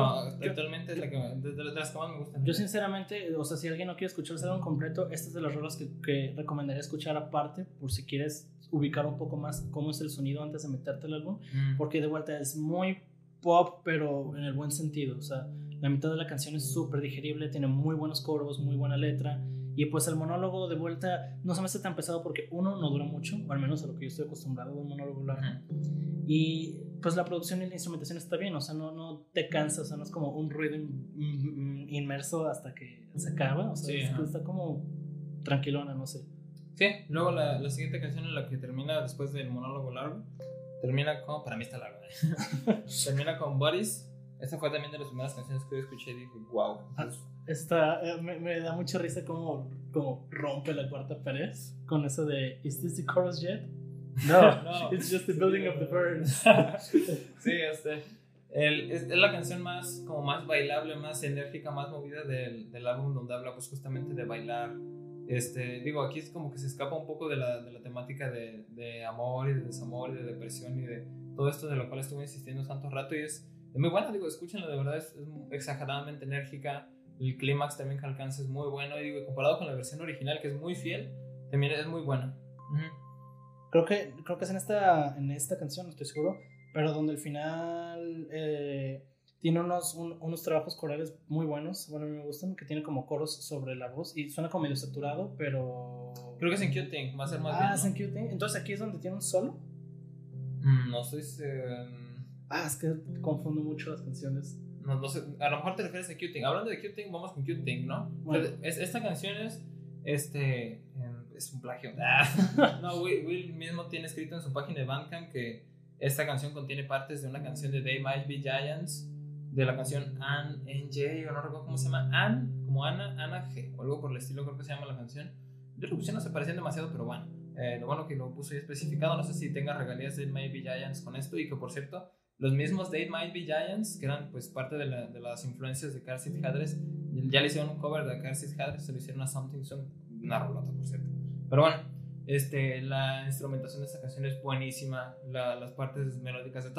actualmente es la que de, de- las que más me gustan. Yo sinceramente, o sea, si alguien no quiere escuchar el álbum completo, esta es de las rolas que, que recomendaría escuchar aparte, por si quieres ubicar un poco más cómo es el sonido antes de meterte al álbum. Mm. porque de vuelta es muy pop, pero en el buen sentido. O sea, la mitad de la canción es súper digerible, tiene muy buenos coros, muy buena letra. Y pues el monólogo de vuelta no se me hace tan pesado porque uno no dura mucho, o al menos a lo que yo estoy acostumbrado a un monólogo largo. Y pues la producción y la instrumentación está bien, o sea, no, no te cansa, o sea, no es como un ruido in- in- inmerso hasta que se acaba, o sea, Sí, es- ajá. está como tranquilona, no sé. Sí, luego la, la siguiente canción en la que termina después del monólogo largo, termina con, para mí está largo, ¿eh? termina con Buddies. Esta fue también de las primeras canciones que yo escuché y dije, wow. Ah. Está, eh, me, me da mucha risa como, como rompe la cuarta pared con eso de ¿Is this the chorus yet? No, No. it's just the building of the birds. sí, este. el- es, es la canción más, como más bailable, más enérgica, más movida del, del álbum, donde habla pues justamente de bailar. Este, digo, aquí es como que se escapa un poco de la, de la temática de, de amor y de desamor y de depresión y de todo esto de lo cual estuve insistiendo tanto rato y es, es muy buena, digo, escúchenla, de verdad es, es exageradamente enérgica, el clímax también que alcanza es muy bueno y digo, comparado con la versión original que es muy fiel, también es muy buena. Ujú. Creo que, creo que es en esta, en esta canción, no estoy seguro, pero donde al final eh, tiene unos, un- unos trabajos corales muy buenos, bueno, a mí me gustan, que tiene como coros sobre la voz y suena como medio saturado, pero... Creo que es en Thing, va a ser más Ah, bien, es ¿no? en Thing. Entonces aquí es donde tiene un solo. Mm, No estoy. se- Ah, es que confundo mucho las canciones. No, no sé, a lo mejor te refieres a Cuting. Hablando de Cuting, vamos con Cuting, ¿no? Bueno. Es- esta canción es. Este. es un plagio. No, Will, Will mismo tiene escrito en su página de Bandcamp que esta canción contiene partes de una canción de They Might Be Giants, de la canción Ann NJ, o no recuerdo cómo se llama. Ann, como Ana, Ana G, o algo por el estilo, creo que se llama la canción. De locución no se parecían demasiado, pero bueno. Eh, lo bueno que lo puso ahí especificado, no sé si tenga regalías de They Might Be Giants con esto, y que por cierto los mismos Date Might Be Giants, que eran pues parte de, la, de las influencias de Car Seat Hadres, ya le hicieron un cover de Car Seat Hadres, se lo hicieron a Something Song, una rolota por cierto. Pero bueno, este, la instrumentación de esta canción es buenísima, la, las partes melódicas de...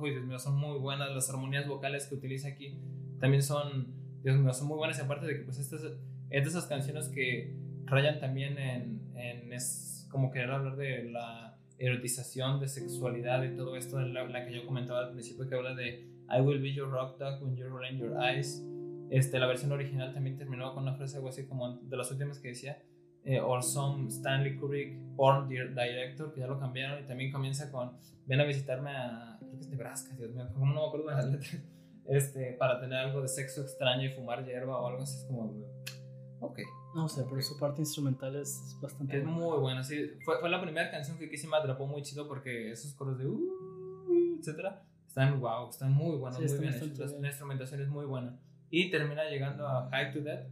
Uy, Dios mío, son muy buenas, las armonías vocales que utiliza aquí también son, Dios mío, son muy buenas, y aparte de que pues estas es de esas canciones que rayan también en, en es como querer hablar de la erotización de sexualidad y todo esto, la, la que yo comentaba al principio que habla de I will be your rock dog when you roll in your eyes. Este, la versión original también terminó con una frase algo así como de las últimas que decía eh, or some Stanley Kubrick porn dir- director que ya lo cambiaron y también comienza con ven a visitarme a creo que es Nebraska Dios mío como no me acuerdo de las letras este para tener algo de sexo extraño y fumar hierba o algo así es como. No sé, pero su parte instrumental es bastante Es buena. muy buena, sí. Fue, fue la primera canción que quise me atrapó muy chido porque esos coros de uh, etcétera, están wow, están muy buenos, Sí, muy bien hechos. La-. La instrumentación es muy buena. Y termina llegando a High to Death,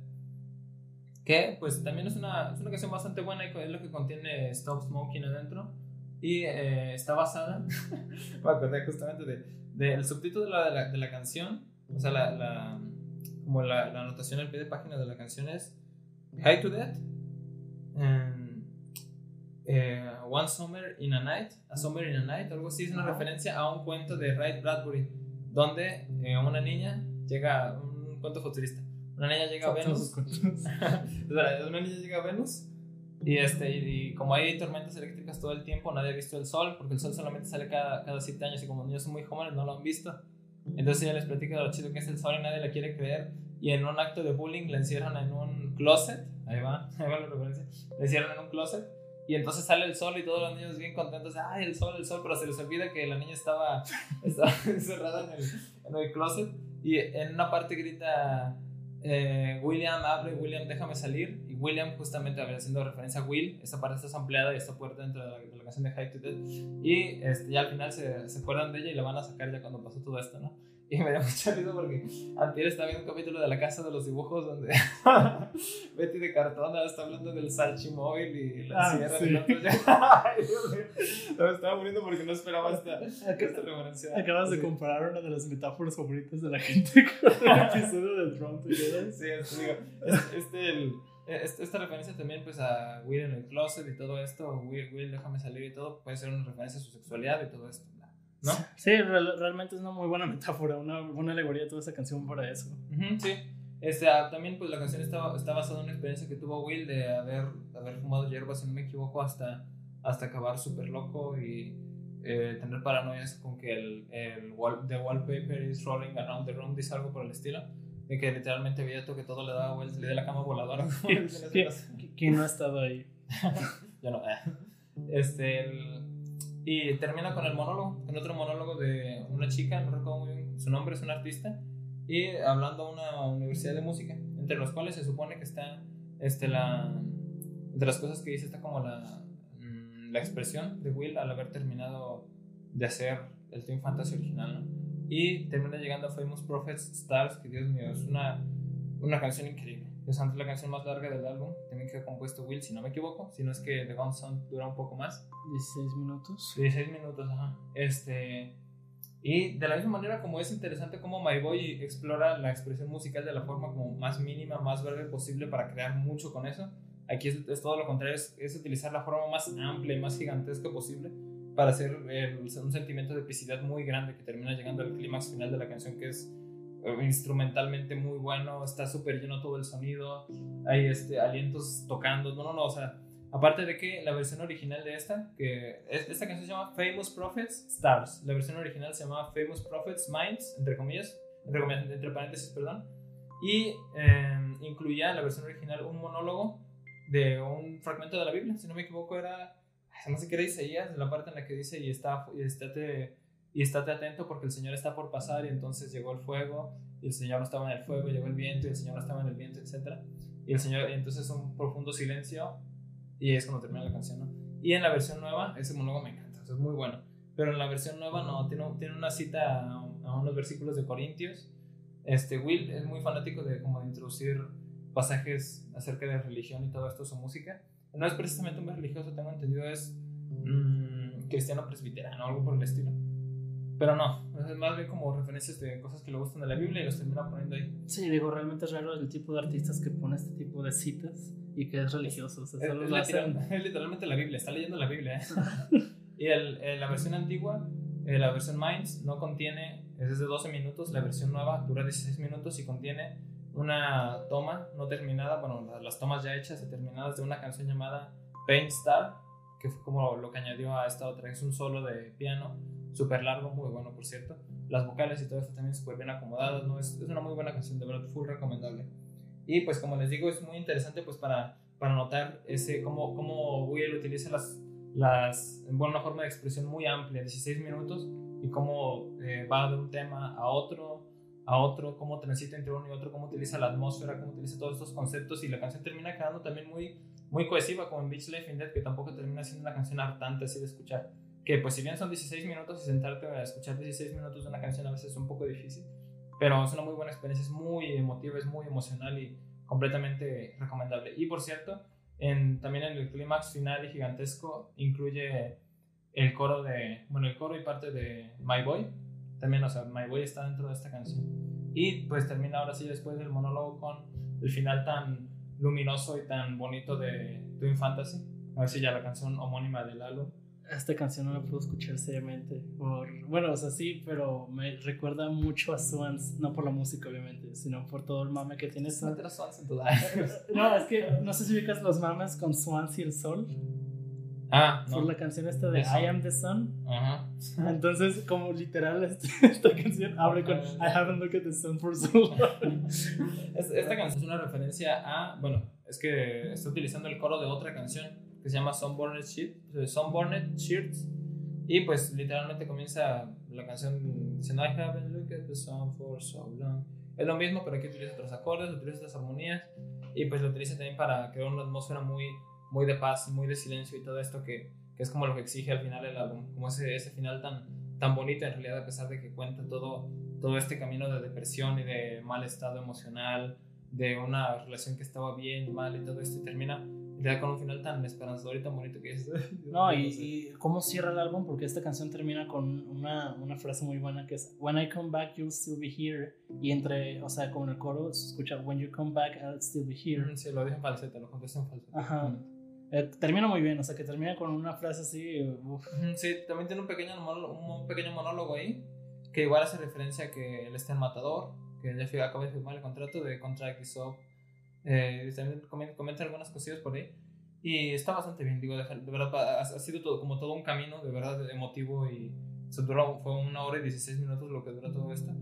que pues también es una, es una canción bastante buena y es lo que contiene Stop Smoking adentro. Y eh, está basada, me acordé justamente de, del subtítulo de la, de la, de la canción, o sea, la, la- como la, la anotación al pie de página de la canción es High to Death. eh, One Summer in a Night, A Summer in a Night, algo así, es una referencia a un cuento de Ray Bradbury, donde eh, una niña llega, un cuento futurista, una niña llega a Venus, una niña llega a Venus y, este, y, y como hay tormentas eléctricas todo el tiempo, nadie ha visto el sol, porque el sol solamente sale cada, cada siete años y como los niños son muy jóvenes no lo han visto. Entonces ella les platica lo chido que es el sol y nadie le quiere creer. Y en un acto de bullying la encierran en un closet. Ahí va, ahí va la referencia. La encierran en un closet. Y entonces sale el sol y todos los niños bien contentos. Ay, el sol, el sol. Pero se les olvida que la niña estaba, estaba encerrada en el, en el closet. Y en una parte grita, eh, William, abre, William, déjame salir. Y William, justamente haciendo referencia a Will, esa parte está ampliada y está puerta dentro de la, de la canción de High to Death. Y este, ya al final se, se acuerdan de ella y la van a sacar ya cuando pasó todo esto, ¿no? Y me dio mucha risa porque antes estaba viendo un capítulo de la casa de los dibujos donde Betty de Cartón está hablando del salchimóvil y la Ah, sierra sí. y otro ya-. Me estaba muriendo porque no esperaba esta, esta referencia. Acabas de comparar una de las metáforas favoritas de la gente con el episodio de Drone Together. Sí, es- digo, es- este, el- este- esta referencia también pues a Will en el closet y todo esto, Will, Will déjame salir y todo, puede ser una referencia a su sexualidad y todo esto, ¿no? Sí, real- realmente es una muy buena metáfora, una buena alegoría toda esa canción para eso. Ujú, sí. Este, ah, también pues la canción está, está basada en una experiencia que tuvo Will de haber, de haber fumado hierba, si no me equivoco, hasta, hasta acabar súper loco y eh, tener paranoias con que el, el wall, the wallpaper is rolling around the room, dice algo por el estilo. De que literalmente todo que todo le daba vueltas, le di la cama voladora. como dicen las ¿Qui- cosas. qui- ¿Quién no ha estado ahí? Yo no. eh. Este, el- y termina con el monólogo, con otro monólogo de una chica, no recuerdo muy bien su nombre, es una artista, y hablando a una universidad de música, entre los cuales se supone que está, este, la, entre las cosas que dice está como la, mm, la expresión de Will al haber terminado de hacer el Team Fantasy original, ¿no? Y termina llegando a Famous Prophets Stars, que Dios mío, es una, una canción increíble. Es la canción más larga del álbum, también que ha compuesto Will, si no me equivoco, si no es que The Gone Sound dura un poco más. 16 minutos. 16 minutos, ajá. Este, y de la misma manera como es interesante cómo My Boy explora la expresión musical de la forma como más mínima, más breve posible para crear mucho con eso. Aquí es, es todo lo contrario, es, es utilizar la forma más amplia y más gigantesca posible para hacer el- un sentimiento de epicidad muy grande que termina llegando al clímax final de la canción que es eh, instrumentalmente muy bueno, está súper lleno todo el sonido, hay este, alientos tocando, no, no, no, o sea, aparte de que la versión original de esta, que es- esta canción se llama Famous Prophets Stars, la versión original se llama Famous Prophets Minds, entre comillas, entre, comillas, entre paréntesis, perdón, y eh, incluía en la versión original un monólogo de un fragmento de la Biblia, si no me equivoco era, no sé qué era Isaías, la parte en la que dice y está, y estate, y estate atento porque el Señor está por pasar y entonces llegó el fuego y el Señor no estaba en el fuego, llegó el viento y el Señor no estaba en el viento, etc. Y el Señor, y entonces un profundo silencio y es cuando termina la canción, ¿no? Y en la versión nueva, ese monólogo me encanta, es muy bueno. Pero en la versión nueva no, tiene, tiene una cita a, a unos versículos de Corintios. Este, Will es muy fanático de como de introducir pasajes acerca de religión y todo esto su música. No es precisamente un religioso, tengo entendido, es mm, cristiano presbiterano algo por el estilo. Pero no, es más bien como referencias de cosas que le gustan de la Biblia y los termina poniendo ahí. Sí, digo, realmente es raro el tipo de artistas que pone este tipo de citas y que es religioso. O sea, Es, es literal- es literalmente la Biblia, está leyendo la Biblia. ¿eh? y el, eh, la versión antigua, eh, la versión Minds, no contiene, es de 12 minutos, la versión nueva dura 16 minutos y contiene una toma no terminada, bueno, la- las tomas ya hechas y terminadas de una canción llamada Paint Star, que fue como lo que añadió a esta otra, es un solo de piano, súper largo, muy bueno por cierto. Las vocales y todo esto también súper bien acomodadas, ¿no? Es, es una muy buena canción, de verdad, full recomendable. Y pues como les digo, es muy interesante pues para, para notar ese, cómo, cómo Will utiliza las, las, bueno, una forma de expresión muy amplia, 16 minutos, y cómo eh, va de un tema a otro, a otro, cómo transita entre uno y otro, cómo utiliza la atmósfera, cómo utiliza todos estos conceptos y la canción termina quedando también muy, muy cohesiva como en Beach Life in Death, que tampoco termina siendo una canción hartante así de escuchar. Que pues si bien son 16 minutos y sentarte a escuchar 16 minutos de una canción a veces es un poco difícil, pero es una muy buena experiencia, es muy emotiva, es muy emocional y completamente recomendable. Y por cierto, en, también en el clímax final y gigantesco incluye el coro de, bueno, el coro y parte de My Boy. También, o sea, My Boy está dentro de esta canción. Y pues termina ahora sí después del monólogo con el final tan luminoso y tan bonito de Twin Fantasy. A ver si ya la canción homónima del álbum. Esta canción no la puedo escuchar seriamente. Por, bueno, o sea, sí, pero me recuerda mucho a Swans, no por la música, obviamente, sino por todo el mame que tiene Swans. En tu No, es que no sé si ubicas los mames con Swans y el sol. Ah, no. Por la canción esta de I Am the Sun. Ajá. Entonces, como literal, esta, canción abre con I haven't looked at the sun for so long. Esta canción es una referencia a. Bueno, es que está utilizando el coro de otra canción que se llama Sunburned Shirts. Y pues literalmente comienza la canción diciendo I haven't looked at the sun for so long. Es lo mismo, pero aquí utiliza otros acordes, utiliza otras armonías y pues lo utiliza también para crear una atmósfera muy muy de paz, muy de silencio y todo esto que, que es como lo que exige al final el álbum, como ese, ese final tan, tan bonito en realidad a pesar de que cuenta todo, todo este camino de depresión y de mal estado emocional, de una relación que estaba bien, mal y todo esto y termina ya con un final tan esperanzador y tan bonito que es. No, y, y, cómo cierra el álbum, porque esta canción termina con una, una, frase muy buena que es When I come back, you'll still be here. Y entre, o sea, como en el coro se escucha When you come back, I'll still be here. Sí, lo dije en falsete, lo contesté en falsete. Ajá. Eh, termina muy bien, o sea, que termina con una frase así. Sí, también tiene un pequeño, monólogo, un pequeño monólogo ahí, que igual hace referencia a que él está en Matador, que ya acaba de firmar el contrato de Contract Up. Eh, también comenta algunas cosillas por ahí. Y está bastante bien, digo, de, verdad, ha, sido todo, como todo un camino, de verdad, emotivo y se duró, fue una hora y 16 minutos lo que duró todo esto,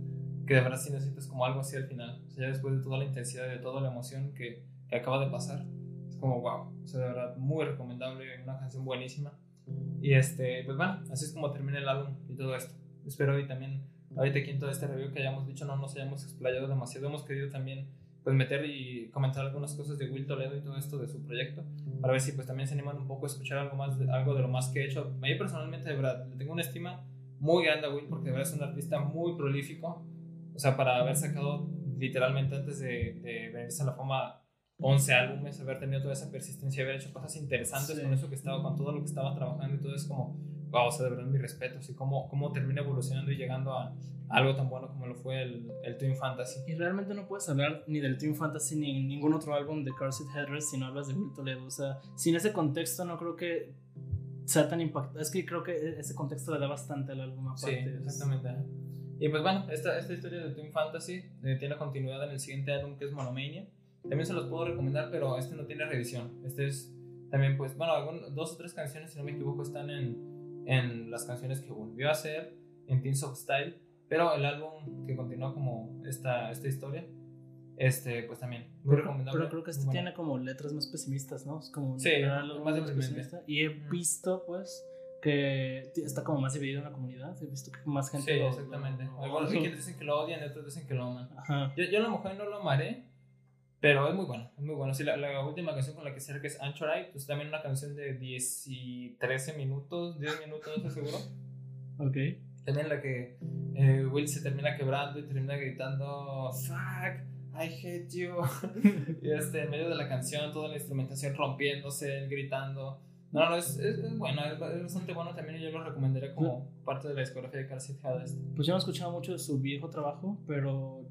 que de verdad sí necesitas como algo así al final, o sea, ya después de toda la intensidad, de toda la emoción que, que acaba de pasar, como wow, o sea, de verdad, muy recomendable, una canción buenísima. Y este, pues bueno, así es como termina el álbum y todo esto. Espero y también, ahorita aquí en todo este review que hayamos dicho, no nos hayamos explayado demasiado. Hemos querido también, pues meter y comentar algunas cosas de Will Toledo y todo esto de su proyecto, para ver si pues también se animan un poco a escuchar algo más, de, algo de lo más que he hecho. A mí personalmente, de verdad, le tengo una estima muy grande a Will porque de verdad es un artista muy prolífico. O sea, para haber sacado literalmente antes de, de venirse a la fama 11 álbumes, haber tenido toda esa persistencia, haber hecho cosas interesantes con eso que estaba, con todo lo que estaba trabajando y todo es como, wow, o sea, de verdad mi respeto, así como cómo termina evolucionando y llegando a, algo tan bueno como lo fue el, el Twin Fantasy. Y realmente no puedes hablar ni del Twin Fantasy ni ningún otro álbum de Car Seat Headrest si no hablas de Will Toledo, o sea, sin ese contexto no creo que sea tan impactante, es que creo que ese contexto le da bastante al álbum aparte. Sí, exactamente. Y pues bueno, esta, esta historia de Twin Fantasy eh, tiene continuidad en el siguiente álbum que es Monomania. También se los puedo recomendar, pero este no tiene revisión. Este es también, pues, bueno, dos o tres canciones, si no me equivoco, están en, en las canciones que volvió a hacer en Teens of Style. Pero el álbum que continúa como esta, esta historia, este, pues también, muy recomendable. Pero creo que este tiene como letras más pesimistas, ¿no? Es como sí, más, pesimista. Y he visto, pues, que está como más dividido en la comunidad. He visto que más gente. Sí, exactamente. Algunos dicen que lo odian y otros dicen que lo aman. Yo, yo a lo mejor no lo amaré, pero es muy bueno, es muy bueno. Sí, la, la última canción con la que cierra que es Anchorite, pues también una canción de 10 y 13 minutos, 10 minutos, no estoy seguro. Ok. También la que eh, Will se termina quebrando y termina gritando, fuck, I hate you. y este, en medio de la canción, toda la instrumentación rompiéndose, gritando. No, no, es, es, bueno, es, bastante bueno también y yo lo recomendaría como parte de la discografía de Car Seat Pues yo no he escuchado mucho de su viejo trabajo, pero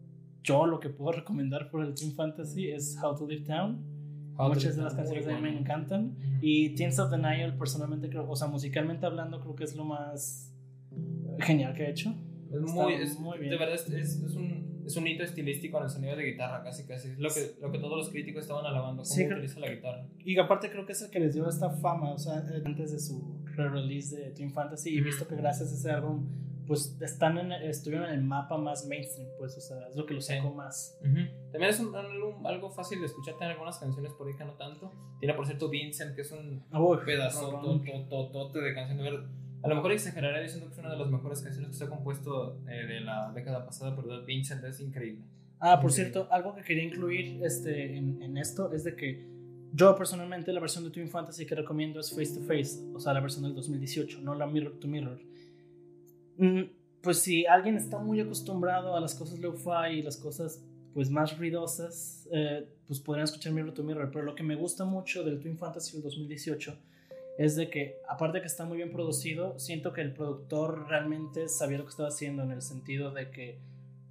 yo lo que puedo recomendar por el Team Fantasy es How to Live Down. Muchas de las canciones de él me encantan. Y Teens of the Nile, personalmente creo, o sea, musicalmente hablando, creo que es lo más genial que ha hecho. Es muy, es, muy bien. De verdad, es, es, un, es un hito estilístico en el sonido de guitarra, casi casi. Es lo que, lo que todos los críticos estaban alabando, cómo utiliza la guitarra. Y aparte creo que es el que les dio esta fama, o sea, antes de su re-release de Team Fantasy. Y visto que gracias a ese álbum pues están en, estuvieron en el mapa más mainstream, pues, o sea, es lo que lo sacó más. También es un, algo fácil de escuchar, tiene algunas canciones por ahí que no tanto. Tiene, por cierto, Vincent, que es un pedazo totote de canción. De verdad, a lo mejor exageraré diciendo que es una de las mejores canciones que se ha compuesto eh, de la década pasada, pero Vincent es increíble. Ah, por cierto, algo que quería incluir este, en, en, esto es de que yo personalmente la versión de Twin Fantasy que recomiendo es Face to Face, o sea, la versión del 2018, no la Mirror to Mirror. Mm, pues si alguien está muy acostumbrado a las cosas lo-fi y las cosas pues más ruidosas, eh, pues podrían escuchar Mirror to Mirror, pero lo que me gusta mucho del Twin Fantasy del 2018 es de que, aparte de que está muy bien producido, siento que el productor realmente sabía lo que estaba haciendo en el sentido de que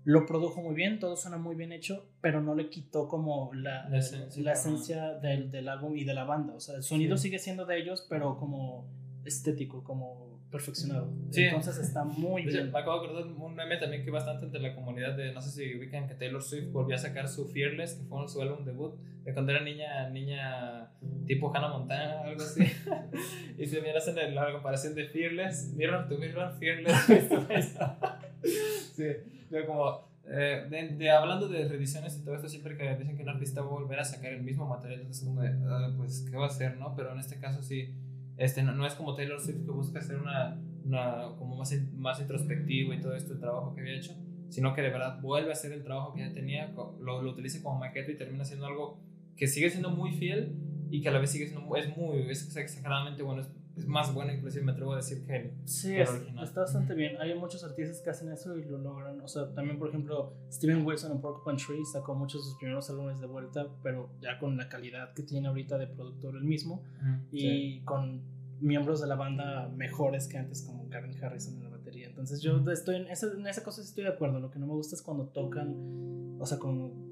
lo produjo muy bien, todo suena muy bien hecho, pero no le quitó como la, la esencia, del, del, álbum y de la banda. O sea, el sonido sigue siendo de ellos, pero como estético, como perfeccionado. Entonces está muy bien. Me acabo de acordar un meme también que bastante entre la comunidad de, no sé si ubican que Taylor Swift volvió a sacar su Fearless, que fue su álbum debut, de cuando era niña, niña tipo Hannah Montana, algo así. y se viene hacen la comparación de Fearless, Mirror to Mirror, Fearless. sí, yo como... Eh, de, hablando de reediciones y todo esto, siempre que dicen que un artista va a volver a sacar el mismo material, entonces como de, ah, pues, ¿qué va a hacer, no? Pero en este caso sí, este, no, es como Taylor Swift que busca hacer una, una como más, más introspectivo y todo esto, el trabajo que había hecho, sino que de verdad vuelve a hacer el trabajo que ya tenía, lo, lo utiliza como maqueta y termina siendo algo que sigue siendo muy fiel y que a la vez sigue siendo es muy, es exageradamente bueno, es, más bueno, inclusive me atrevo a decir que el, sí, original. está bastante bien. Hay muchos artistas que hacen eso y lo logran. O sea, también, por ejemplo, Steven Wilson en Porcupine Tree sacó muchos de sus primeros álbumes de vuelta, pero ya con la calidad que tiene ahorita de productor el mismo y con miembros de la banda mejores que antes, como Gavin Harrison en la batería. Entonces, yo estoy en esa, en esa cosa estoy de acuerdo. Lo que no me gusta es cuando tocan, o sea, como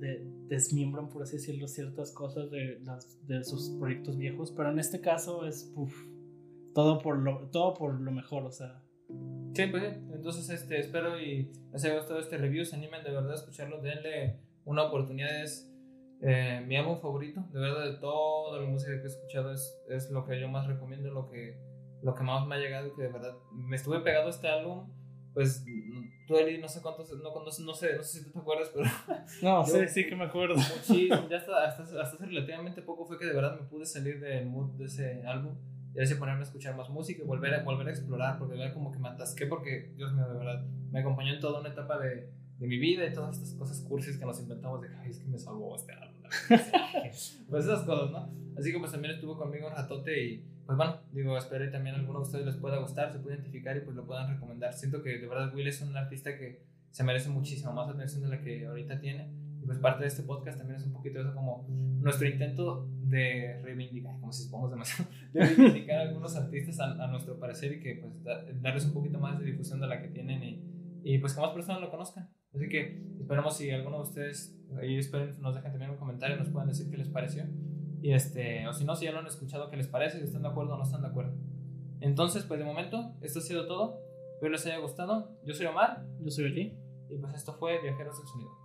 desmiembran, por así decirlo, ciertas cosas de, de sus proyectos viejos, pero en este caso es todo, por lo, todo por lo mejor, o sea. Sí, pues entonces este, espero y les haya gustado este review, se animen de verdad a escucharlo, denle una oportunidad, es eh, mi álbum favorito, de verdad, de toda la música que he escuchado, es, es lo que yo más recomiendo, lo que, lo que más me ha llegado, que de verdad me estuve pegado a este álbum. Pues tú, Eli, no sé cuántos, no, no, no, sé, no sé si tú te acuerdas, pero. No, sí, sí que me acuerdo. Muchísimo, ya hasta, hasta, hasta, hace relativamente poco fue que de verdad me pude salir del mood de ese álbum y así ponerme a escuchar más música y volver a, volver a explorar, porque de verdad como que me atasqué, porque, Dios mío, de verdad, me acompañó en toda una etapa de, de mi vida y todas estas cosas cursis que nos inventamos de, ay, es que me salvó este álbum. pues esas cosas, ¿no? Así que pues también estuvo conmigo un ratote y pues bueno, digo, espero que también a alguno de ustedes les pueda gustar, se pueda identificar y pues lo puedan recomendar. Siento que de verdad Will es un artista que se merece muchísimo más atención de la que ahorita tiene. Y pues parte de este podcast también es un poquito eso como nuestro intento de reivindicar, como si supongamos demasiado, de reivindicar a algunos artistas a, nuestro parecer y que pues darles un poquito más de difusión de la que tienen y, y pues que más personas lo conozcan. Así que esperemos si alguno de ustedes ahí esperen, nos dejen también un comentario, nos puedan decir qué les pareció. Y este, o si no, si ya lo han escuchado, qué les parece, si están de acuerdo o no están de acuerdo. Entonces, pues de momento, esto ha sido todo. Espero les haya gustado. Yo soy Omar. Yo soy Eli. Y pues esto fue Viajeros del Sonido.